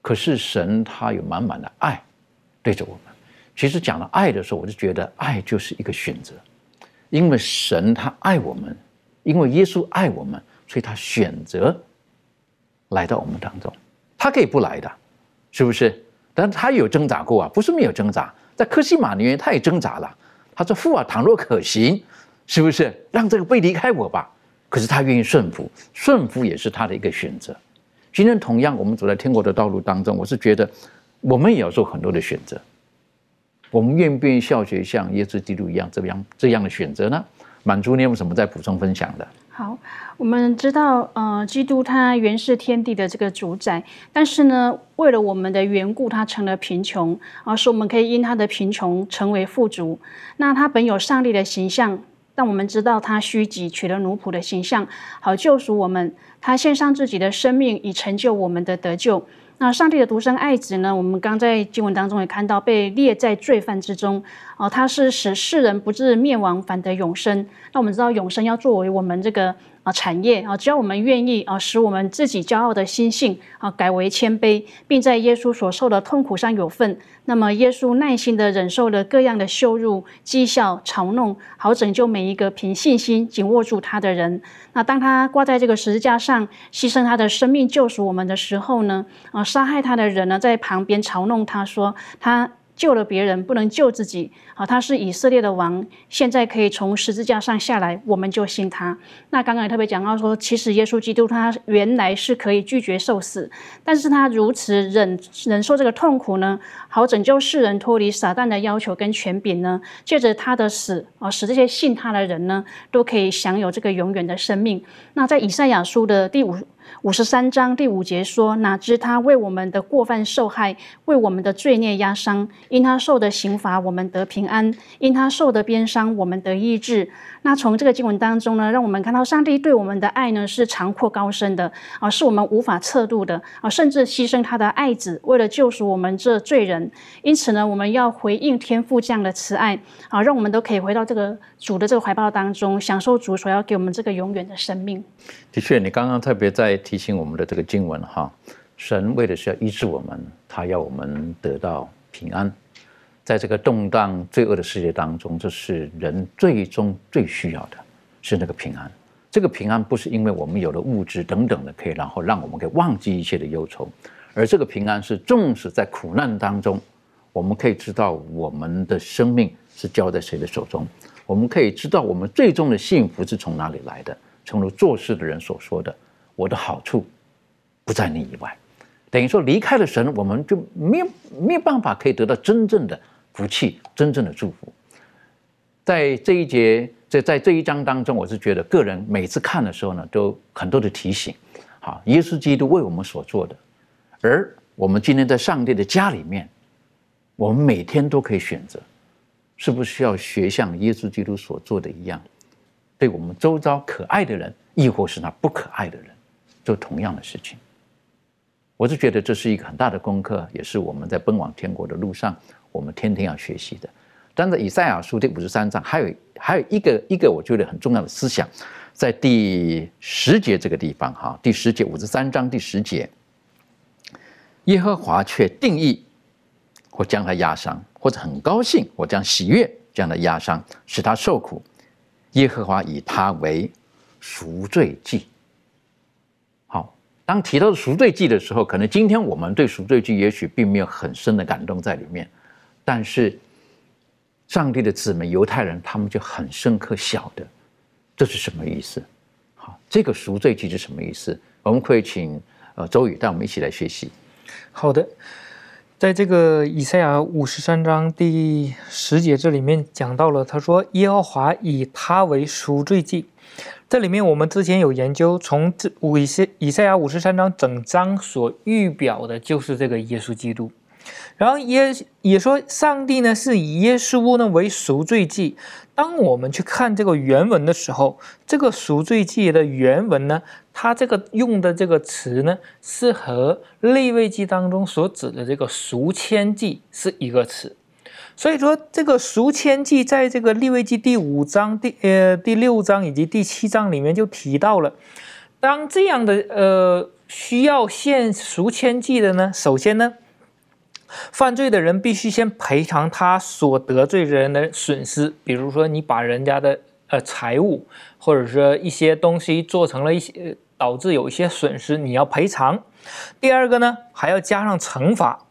可是神他有满满的爱对着我们。其实讲到爱的时候，我就觉得爱就是一个选择，因为神他爱我们，因为耶稣爱我们，所以他选择来到我们当中。他可以不来的，是不是？但他有挣扎过啊，不是没有挣扎。在科西玛里面，他也挣扎了。他说：“父啊，倘若可行，是不是让这个被离开我吧？”可是他愿意顺服，顺服也是他的一个选择。今天同样，我们走在天国的道路当中，我是觉得我们也要做很多的选择。我们愿不愿意效学像耶稣基督一样这样这样的选择呢？满足你有什么再补充分享的？好，我们知道，呃，基督他原是天地的这个主宰，但是呢，为了我们的缘故，他成了贫穷，而使我们可以因他的贫穷成为富足。那他本有上帝的形象，但我们知道他虚己，取了奴仆的形象，好救赎我们。他献上自己的生命，以成就我们的得救。那上帝的独生爱子呢？我们刚在经文当中也看到，被列在罪犯之中。哦，他是使世人不至灭亡，反得永生。那我们知道，永生要作为我们这个。啊，产业啊，只要我们愿意啊，使我们自己骄傲的心性啊改为谦卑，并在耶稣所受的痛苦上有份，那么耶稣耐心的忍受了各样的羞辱、讥笑、嘲弄，好拯救每一个凭信心紧握住他的人。那当他挂在这个十字架上，牺牲他的生命救赎我们的时候呢？啊，杀害他的人呢，在旁边嘲弄他说他。救了别人，不能救自己。好，他是以色列的王，现在可以从十字架上下来，我们就信他。那刚刚也特别讲到说，其实耶稣基督他原来是可以拒绝受死，但是他如此忍忍受这个痛苦呢，好拯救世人脱离撒旦的要求跟权柄呢。借着他的死啊，使这些信他的人呢，都可以享有这个永远的生命。那在以赛亚书的第五。五十三章第五节说：“哪知他为我们的过犯受害，为我们的罪孽压伤。因他受的刑罚，我们得平安；因他受的鞭伤，我们得医治。”那从这个经文当中呢，让我们看到上帝对我们的爱呢是长阔高深的啊，是我们无法测度的啊，甚至牺牲他的爱子，为了救赎我们这罪人。因此呢，我们要回应天父这样的慈爱啊，让我们都可以回到这个主的这个怀抱当中，享受主所要给我们这个永远的生命。的确，你刚刚特别在提醒我们的这个经文哈，神为的是要医治我们，他要我们得到平安。在这个动荡罪恶的世界当中，这是人最终最需要的，是那个平安。这个平安不是因为我们有了物质等等的，可以然后让我们可以忘记一切的忧愁，而这个平安是纵使在苦难当中，我们可以知道我们的生命是交在谁的手中，我们可以知道我们最终的幸福是从哪里来的。诚如做事的人所说的：“我的好处不在你以外。”等于说离开了神，我们就没有没有办法可以得到真正的。福气真正的祝福，在这一节，在在这一章当中，我是觉得个人每次看的时候呢，都很多的提醒。好，耶稣基督为我们所做的，而我们今天在上帝的家里面，我们每天都可以选择，是不是要学像耶稣基督所做的一样，对我们周遭可爱的人，亦或是那不可爱的人，做同样的事情。我是觉得这是一个很大的功课，也是我们在奔往天国的路上。我们天天要学习的，但在以赛亚书第五十三章，还有还有一个一个我觉得很重要的思想，在第十节这个地方哈，第十节五十三章第十节，耶和华却定义或将他压伤，或者很高兴或将喜悦将他压伤，使他受苦。耶和华以他为赎罪祭。好，当提到赎罪祭的时候，可能今天我们对赎罪祭也许并没有很深的感动在里面。但是，上帝的子民犹太人，他们就很深刻晓得这是什么意思。好，这个赎罪祭是什么意思？我们可以请呃周宇带我们一起来学习。好的，在这个以赛亚五十三章第十节这里面讲到了，他说耶和华以他为赎罪祭。这里面我们之前有研究，从这五以赛以赛亚五十三章整章所预表的就是这个耶稣基督。然后也也说，上帝呢是以耶稣呢为赎罪祭。当我们去看这个原文的时候，这个赎罪祭的原文呢，它这个用的这个词呢，是和利未记当中所指的这个赎愆祭是一个词。所以说，这个赎愆祭在这个利未记第五章、第呃第六章以及第七章里面就提到了，当这样的呃需要献赎愆祭的呢，首先呢。犯罪的人必须先赔偿他所得罪人的损失，比如说你把人家的呃财物或者说一些东西做成了一些导致有一些损失，你要赔偿。第二个呢，还要加上惩罚，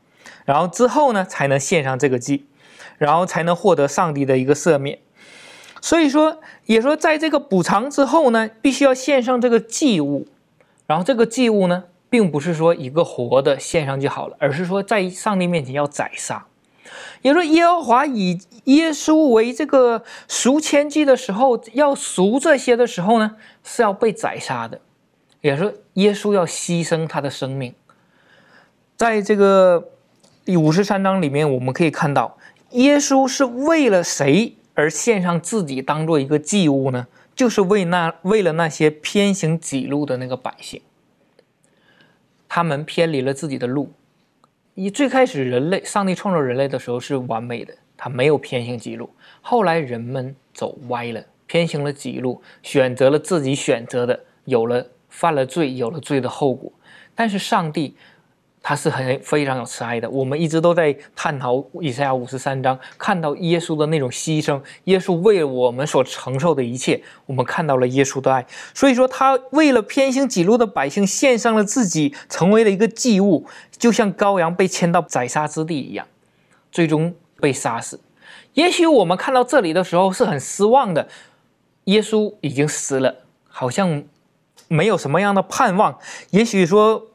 然后之后呢才能献上这个祭，然后才能获得上帝的一个赦免。所以说，也说在这个补偿之后呢，必须要献上这个祭物，然后这个祭物呢。并不是说一个活的献上就好了，而是说在上帝面前要宰杀。也说耶和华以耶稣为这个赎愆祭的时候，要赎这些的时候呢，是要被宰杀的。也说耶稣要牺牲他的生命。在这个第五十三章里面，我们可以看到，耶稣是为了谁而献上自己当做一个祭物呢？就是为那为了那些偏行己路的那个百姓。他们偏离了自己的路。一最开始，人类上帝创造人类的时候是完美的，他没有偏行己路。后来人们走歪了，偏行了几路，选择了自己选择的，有了犯了罪，有了罪的后果。但是上帝。他是很非常有慈爱的。我们一直都在探讨以赛亚五十三章，看到耶稣的那种牺牲，耶稣为了我们所承受的一切，我们看到了耶稣的爱。所以说，他为了偏行己路的百姓，献上了自己，成为了一个祭物，就像羔羊被牵到宰杀之地一样，最终被杀死。也许我们看到这里的时候是很失望的，耶稣已经死了，好像没有什么样的盼望。也许说。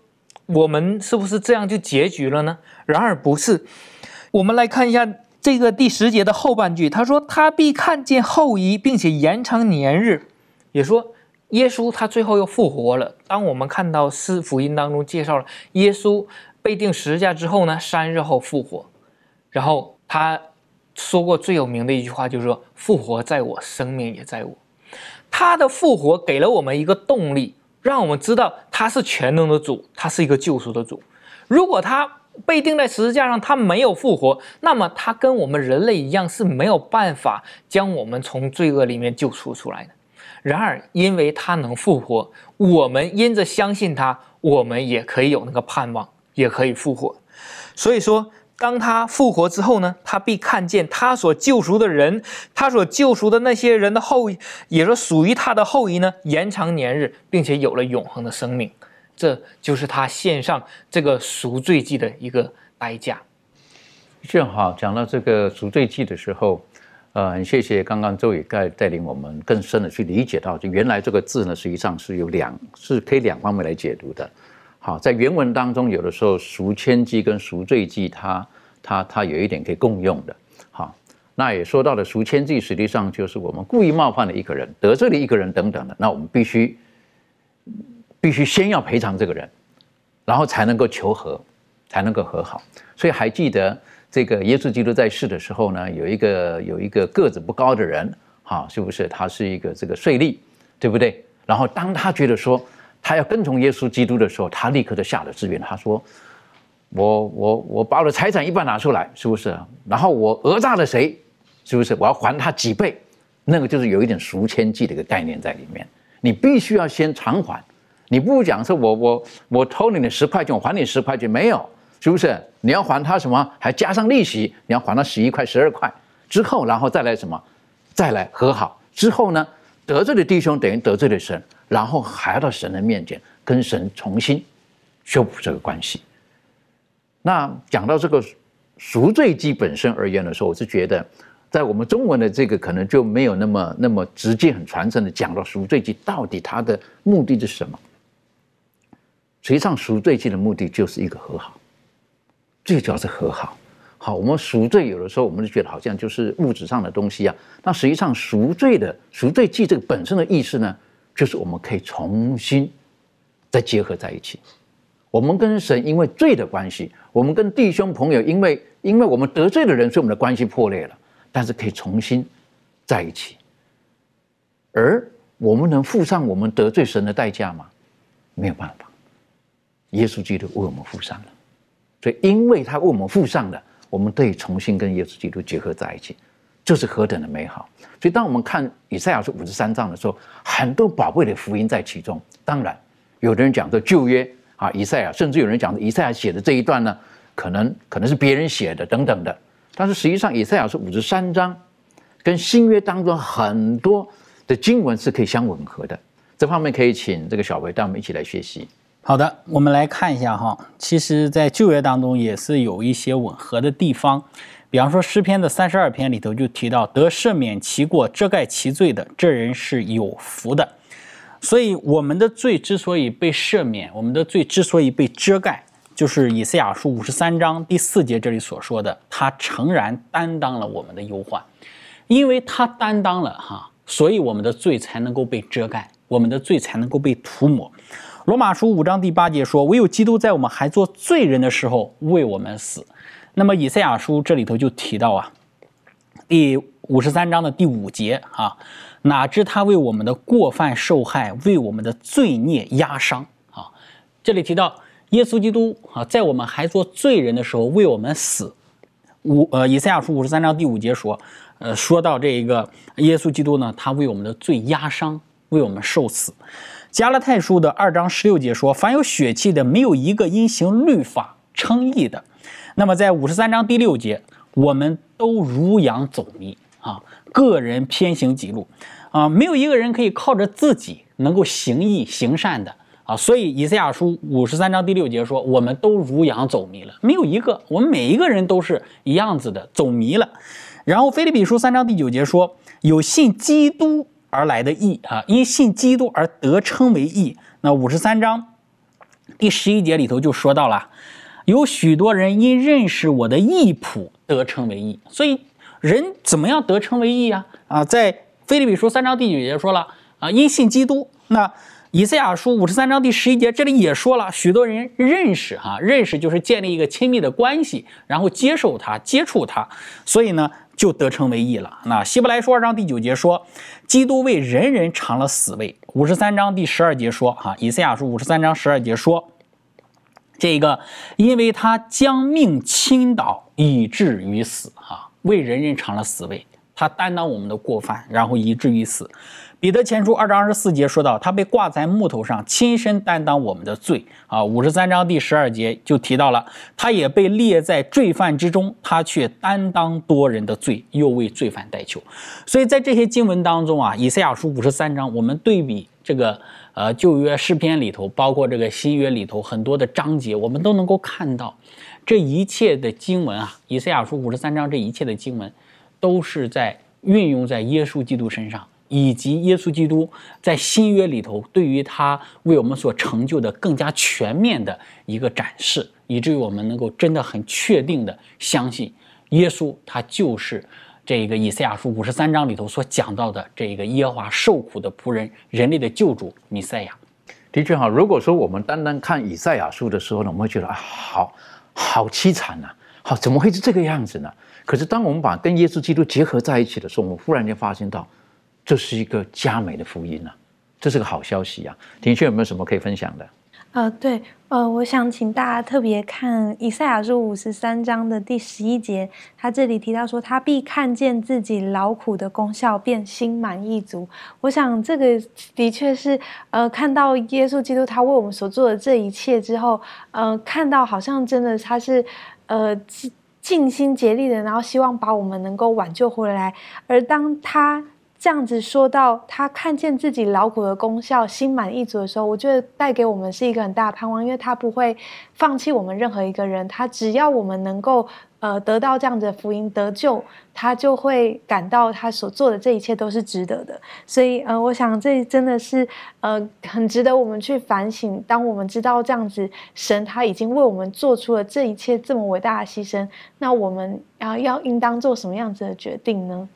我们是不是这样就结局了呢？然而不是。我们来看一下这个第十节的后半句，他说：“他必看见后裔，并且延长年日。”也说耶稣他最后又复活了。当我们看到四福音当中介绍了耶稣被钉十字架之后呢，三日后复活，然后他说过最有名的一句话，就是说：“复活在我，生命也在我。”他的复活给了我们一个动力。让我们知道他是全能的主，他是一个救赎的主。如果他被钉在十字架上，他没有复活，那么他跟我们人类一样是没有办法将我们从罪恶里面救赎出来的。然而，因为他能复活，我们因着相信他，我们也可以有那个盼望，也可以复活。所以说。当他复活之后呢，他必看见他所救赎的人，他所救赎的那些人的后裔，也说属于他的后裔呢，延长年日，并且有了永恒的生命。这就是他献上这个赎罪祭的一个代价。正好讲到这个赎罪祭的时候，呃，很谢谢刚刚周宇带带领我们更深的去理解到，就原来这个字呢，实际上是有两，是可以两方面来解读的。好，在原文当中，有的时候赎愆祭跟赎罪祭，它它它有一点可以共用的。好，那也说到了赎愆祭，实际上就是我们故意冒犯了一个人，得罪了一个人等等的，那我们必须必须先要赔偿这个人，然后才能够求和，才能够和好。所以还记得这个耶稣基督在世的时候呢，有一个有一个个子不高的人，哈，是不是？他是一个这个税吏，对不对？然后当他觉得说。他要跟从耶稣基督的时候，他立刻就下了志愿。他说：“我我我把我的财产一半拿出来，是不是？然后我讹诈了谁，是不是？我要还他几倍？那个就是有一点赎千计的一个概念在里面。你必须要先偿还，你不讲说我我我偷你的十块钱，我还你十块钱，没有，是不是？你要还他什么？还加上利息，你要还他十一块、十二块之后，然后再来什么？再来和好之后呢？得罪的弟兄等于得罪了神。”然后还要到神的面前跟神重新修补这个关系。那讲到这个赎罪记本身而言的时候，我是觉得，在我们中文的这个可能就没有那么那么直接、很传承的讲到赎罪记到底它的目的是什么。实际上，赎罪记的目的就是一个和好，最主要是和好。好，我们赎罪有的时候我们就觉得好像就是物质上的东西啊，那实际上赎罪的赎罪记这个本身的意思呢？就是我们可以重新再结合在一起，我们跟神因为罪的关系，我们跟弟兄朋友因为因为我们得罪的人，所以我们的关系破裂了，但是可以重新在一起。而我们能付上我们得罪神的代价吗？没有办法。耶稣基督为我们付上了，所以因为他为我们付上了，我们得以重新跟耶稣基督结合在一起，这是何等的美好！所以当我们看以赛亚书五十三章的时候，很多宝贵的福音在其中。当然，有的人讲说旧约啊，以赛亚，甚至有人讲以赛亚写的这一段呢，可能可能是别人写的等等的。但是实际上，以赛亚书五十三章跟新约当中很多的经文是可以相吻合的。这方面可以请这个小维带我们一起来学习。好的，我们来看一下哈，其实，在旧约当中也是有一些吻合的地方，比方说诗篇的三十二篇里头就提到，得赦免其过、遮盖其罪的，这人是有福的。所以，我们的罪之所以被赦免，我们的罪之所以被遮盖，就是以赛亚书五十三章第四节这里所说的，他诚然担当了我们的忧患，因为他担当了哈，所以我们的罪才能够被遮盖，我们的罪才能够被涂抹。罗马书五章第八节说：“唯有基督在我们还做罪人的时候为我们死。”那么以赛亚书这里头就提到啊，第五十三章的第五节啊，哪知他为我们的过犯受害，为我们的罪孽压伤啊。这里提到耶稣基督啊，在我们还做罪人的时候为我们死。五呃，以赛亚书五十三章第五节说，呃，说到这一个耶稣基督呢，他为我们的罪压伤，为我们受死。加拉太书的二章十六节说：“凡有血气的，没有一个因行律法称义的。”那么在五十三章第六节，我们都如羊走迷啊，个人偏行己路啊，没有一个人可以靠着自己能够行义行善的啊。所以以赛亚书五十三章第六节说：“我们都如羊走迷了，没有一个，我们每一个人都是一样子的走迷了。”然后菲利比书三章第九节说：“有信基督。”而来的义啊，因信基督而得称为义。那五十三章第十一节里头就说到了，有许多人因认识我的义谱得称为义。所以人怎么样得称为义啊？啊，在菲利比书三章第九节说了啊，因信基督。那以赛亚书五十三章第十一节这里也说了，许多人认识哈，认识就是建立一个亲密的关系，然后接受他，接触他。所以呢。就得称为义了。那希伯来书二章第九节说，基督为人人尝了死味。五十三章第十二节说，哈，以赛亚书五十三章十二节说，这个因为他将命倾倒，以至于死，啊，为人人尝了死味，他担当我们的过犯，然后以至于死。彼得前书二章二十四节说到，他被挂在木头上，亲身担当我们的罪啊。五十三章第十二节就提到了，他也被列在罪犯之中，他却担当多人的罪，又为罪犯代求。所以在这些经文当中啊，以赛亚书五十三章，我们对比这个呃旧约诗篇里头，包括这个新约里头很多的章节，我们都能够看到这一切的经文啊，以赛亚书五十三章这一切的经文，都是在运用在耶稣基督身上。以及耶稣基督在新约里头对于他为我们所成就的更加全面的一个展示，以至于我们能够真的很确定的相信，耶稣他就是这个以赛亚书五十三章里头所讲到的这个耶和华受苦的仆人，人类的救主弥赛亚。的确哈，如果说我们单单看以赛亚书的时候呢，我们会觉得啊，好好凄惨呐，好怎么会是这个样子呢？可是当我们把跟耶稣基督结合在一起的时候，我们忽然间发现到。这是一个佳美的福音啊，这是个好消息啊！的确有没有什么可以分享的？呃，对，呃，我想请大家特别看以赛亚书五十三章的第十一节，他这里提到说，他必看见自己劳苦的功效，便心满意足。我想这个的确是，呃，看到耶稣基督他为我们所做的这一切之后，呃，看到好像真的他是，呃，尽心竭力的，然后希望把我们能够挽救回来，而当他。这样子说到他看见自己劳苦的功效，心满意足的时候，我觉得带给我们是一个很大的盼望，因为他不会放弃我们任何一个人，他只要我们能够呃得到这样子的福音得救，他就会感到他所做的这一切都是值得的。所以呃，我想这真的是呃很值得我们去反省。当我们知道这样子神他已经为我们做出了这一切这么伟大的牺牲，那我们要要应当做什么样子的决定呢？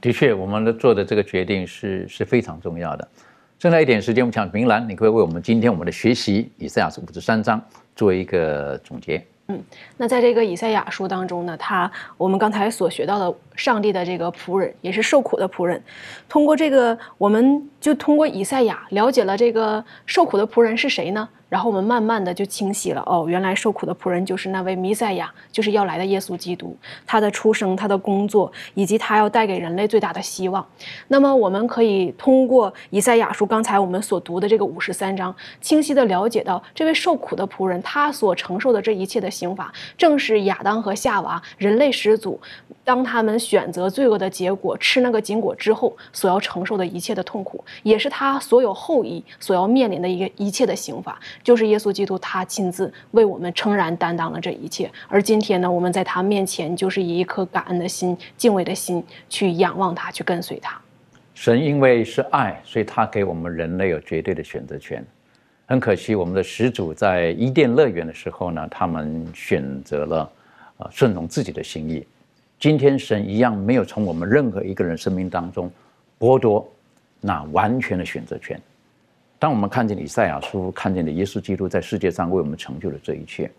的确，我们的做的这个决定是是非常重要的。剩下一点时间，我们请明兰，你可以为我们今天我们的学习以赛亚书五十三章做一个总结。嗯那在这个以赛亚书当中呢，他我们刚才所学到的上帝的这个仆人，也是受苦的仆人，通过这个，我们就通过以赛亚了解了这个受苦的仆人是谁呢？然后我们慢慢的就清晰了，哦，原来受苦的仆人就是那位弥赛亚，就是要来的耶稣基督，他的出生、他的工作，以及他要带给人类最大的希望。那么我们可以通过以赛亚书刚才我们所读的这个五十三章，清晰的了解到这位受苦的仆人他所承受的这一切的刑罚，正是亚当和夏娃人类始祖，当他们选择罪恶的结果，吃那个禁果之后所要承受的一切的痛苦，也是他所有后裔所要面临的一个一切的刑罚。就是耶稣基督，他亲自为我们诚然担当了这一切。而今天呢，我们在他面前，就是以一颗感恩的心、敬畏的心去仰望他，去跟随他。神因为是爱，所以他给我们人类有绝对的选择权。很可惜，我们的始祖在伊甸乐园的时候呢，他们选择了啊顺从自己的心意。今天神一样没有从我们任何一个人生命当中剥夺那完全的选择权。当我们看见以赛亚书，看见了耶稣基督在世界上为我们成就了这一切，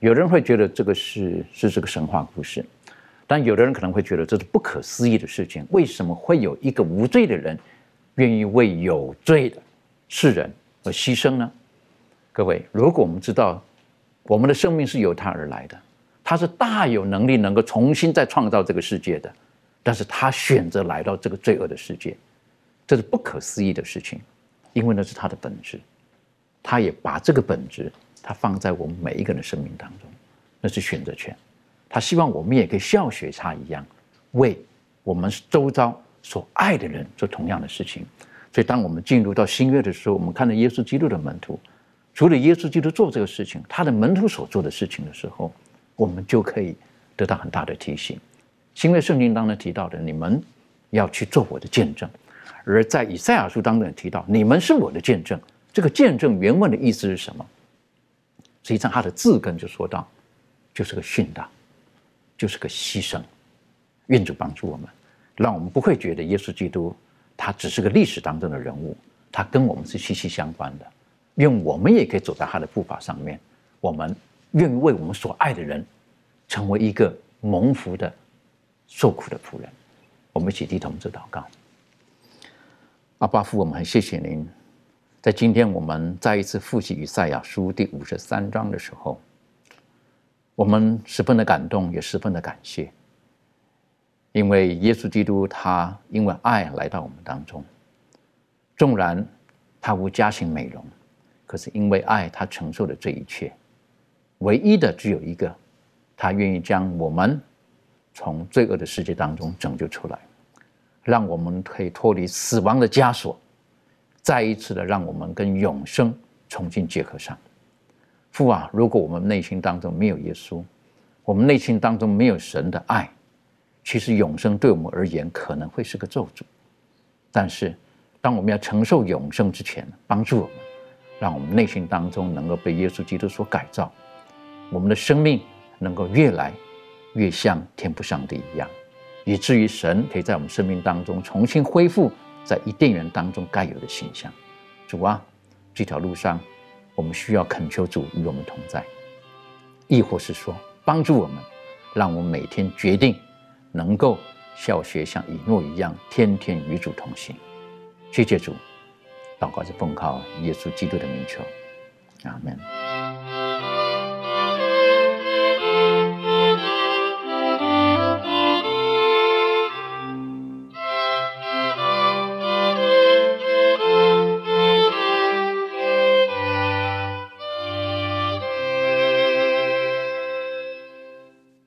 有人会觉得这个是是这个神话故事，但有的人可能会觉得这是不可思议的事情。为什么会有一个无罪的人愿意为有罪的世人而牺牲呢？各位，如果我们知道我们的生命是由他而来的，他是大有能力能够重新再创造这个世界的，但是他选择来到这个罪恶的世界，这是不可思议的事情。因为那是他的本质，他也把这个本质，他放在我们每一个人的生命当中，那是选择权。他希望我们也可以效学他一样，为我们周遭所爱的人做同样的事情。所以，当我们进入到新约的时候，我们看到耶稣基督的门徒，除了耶稣基督做这个事情，他的门徒所做的事情的时候，我们就可以得到很大的提醒。新约圣经当中提到的，你们要去做我的见证。而在以赛亚书当中提到，你们是我的见证。这个见证原文的意思是什么？实际上，它的字根就说到，就是个殉道，就是个牺牲。愿主帮助我们，让我们不会觉得耶稣基督他只是个历史当中的人物，他跟我们是息息相关的。愿我们也可以走在他的步伐上面，我们愿意为我们所爱的人，成为一个蒙福的受苦的仆人。我们一起低头做祷告。阿巴父，我们很谢谢您，在今天我们再一次复习以赛亚书第五十三章的时候，我们十分的感动，也十分的感谢，因为耶稣基督他因为爱来到我们当中，纵然他无家庭美容，可是因为爱，他承受了这一切，唯一的只有一个，他愿意将我们从罪恶的世界当中拯救出来。让我们可以脱离死亡的枷锁，再一次的让我们跟永生重新结合上。父啊，如果我们内心当中没有耶稣，我们内心当中没有神的爱，其实永生对我们而言可能会是个咒诅。但是，当我们要承受永生之前，帮助我们，让我们内心当中能够被耶稣基督所改造，我们的生命能够越来越像天父上帝一样。以至于神可以在我们生命当中重新恢复在伊甸园当中该有的形象。主啊，这条路上我们需要恳求主与我们同在，亦或是说帮助我们，让我们每天决定能够效学像以诺一样，天天与主同行。谢谢主，祷告是奉靠耶稣基督的名求，阿门。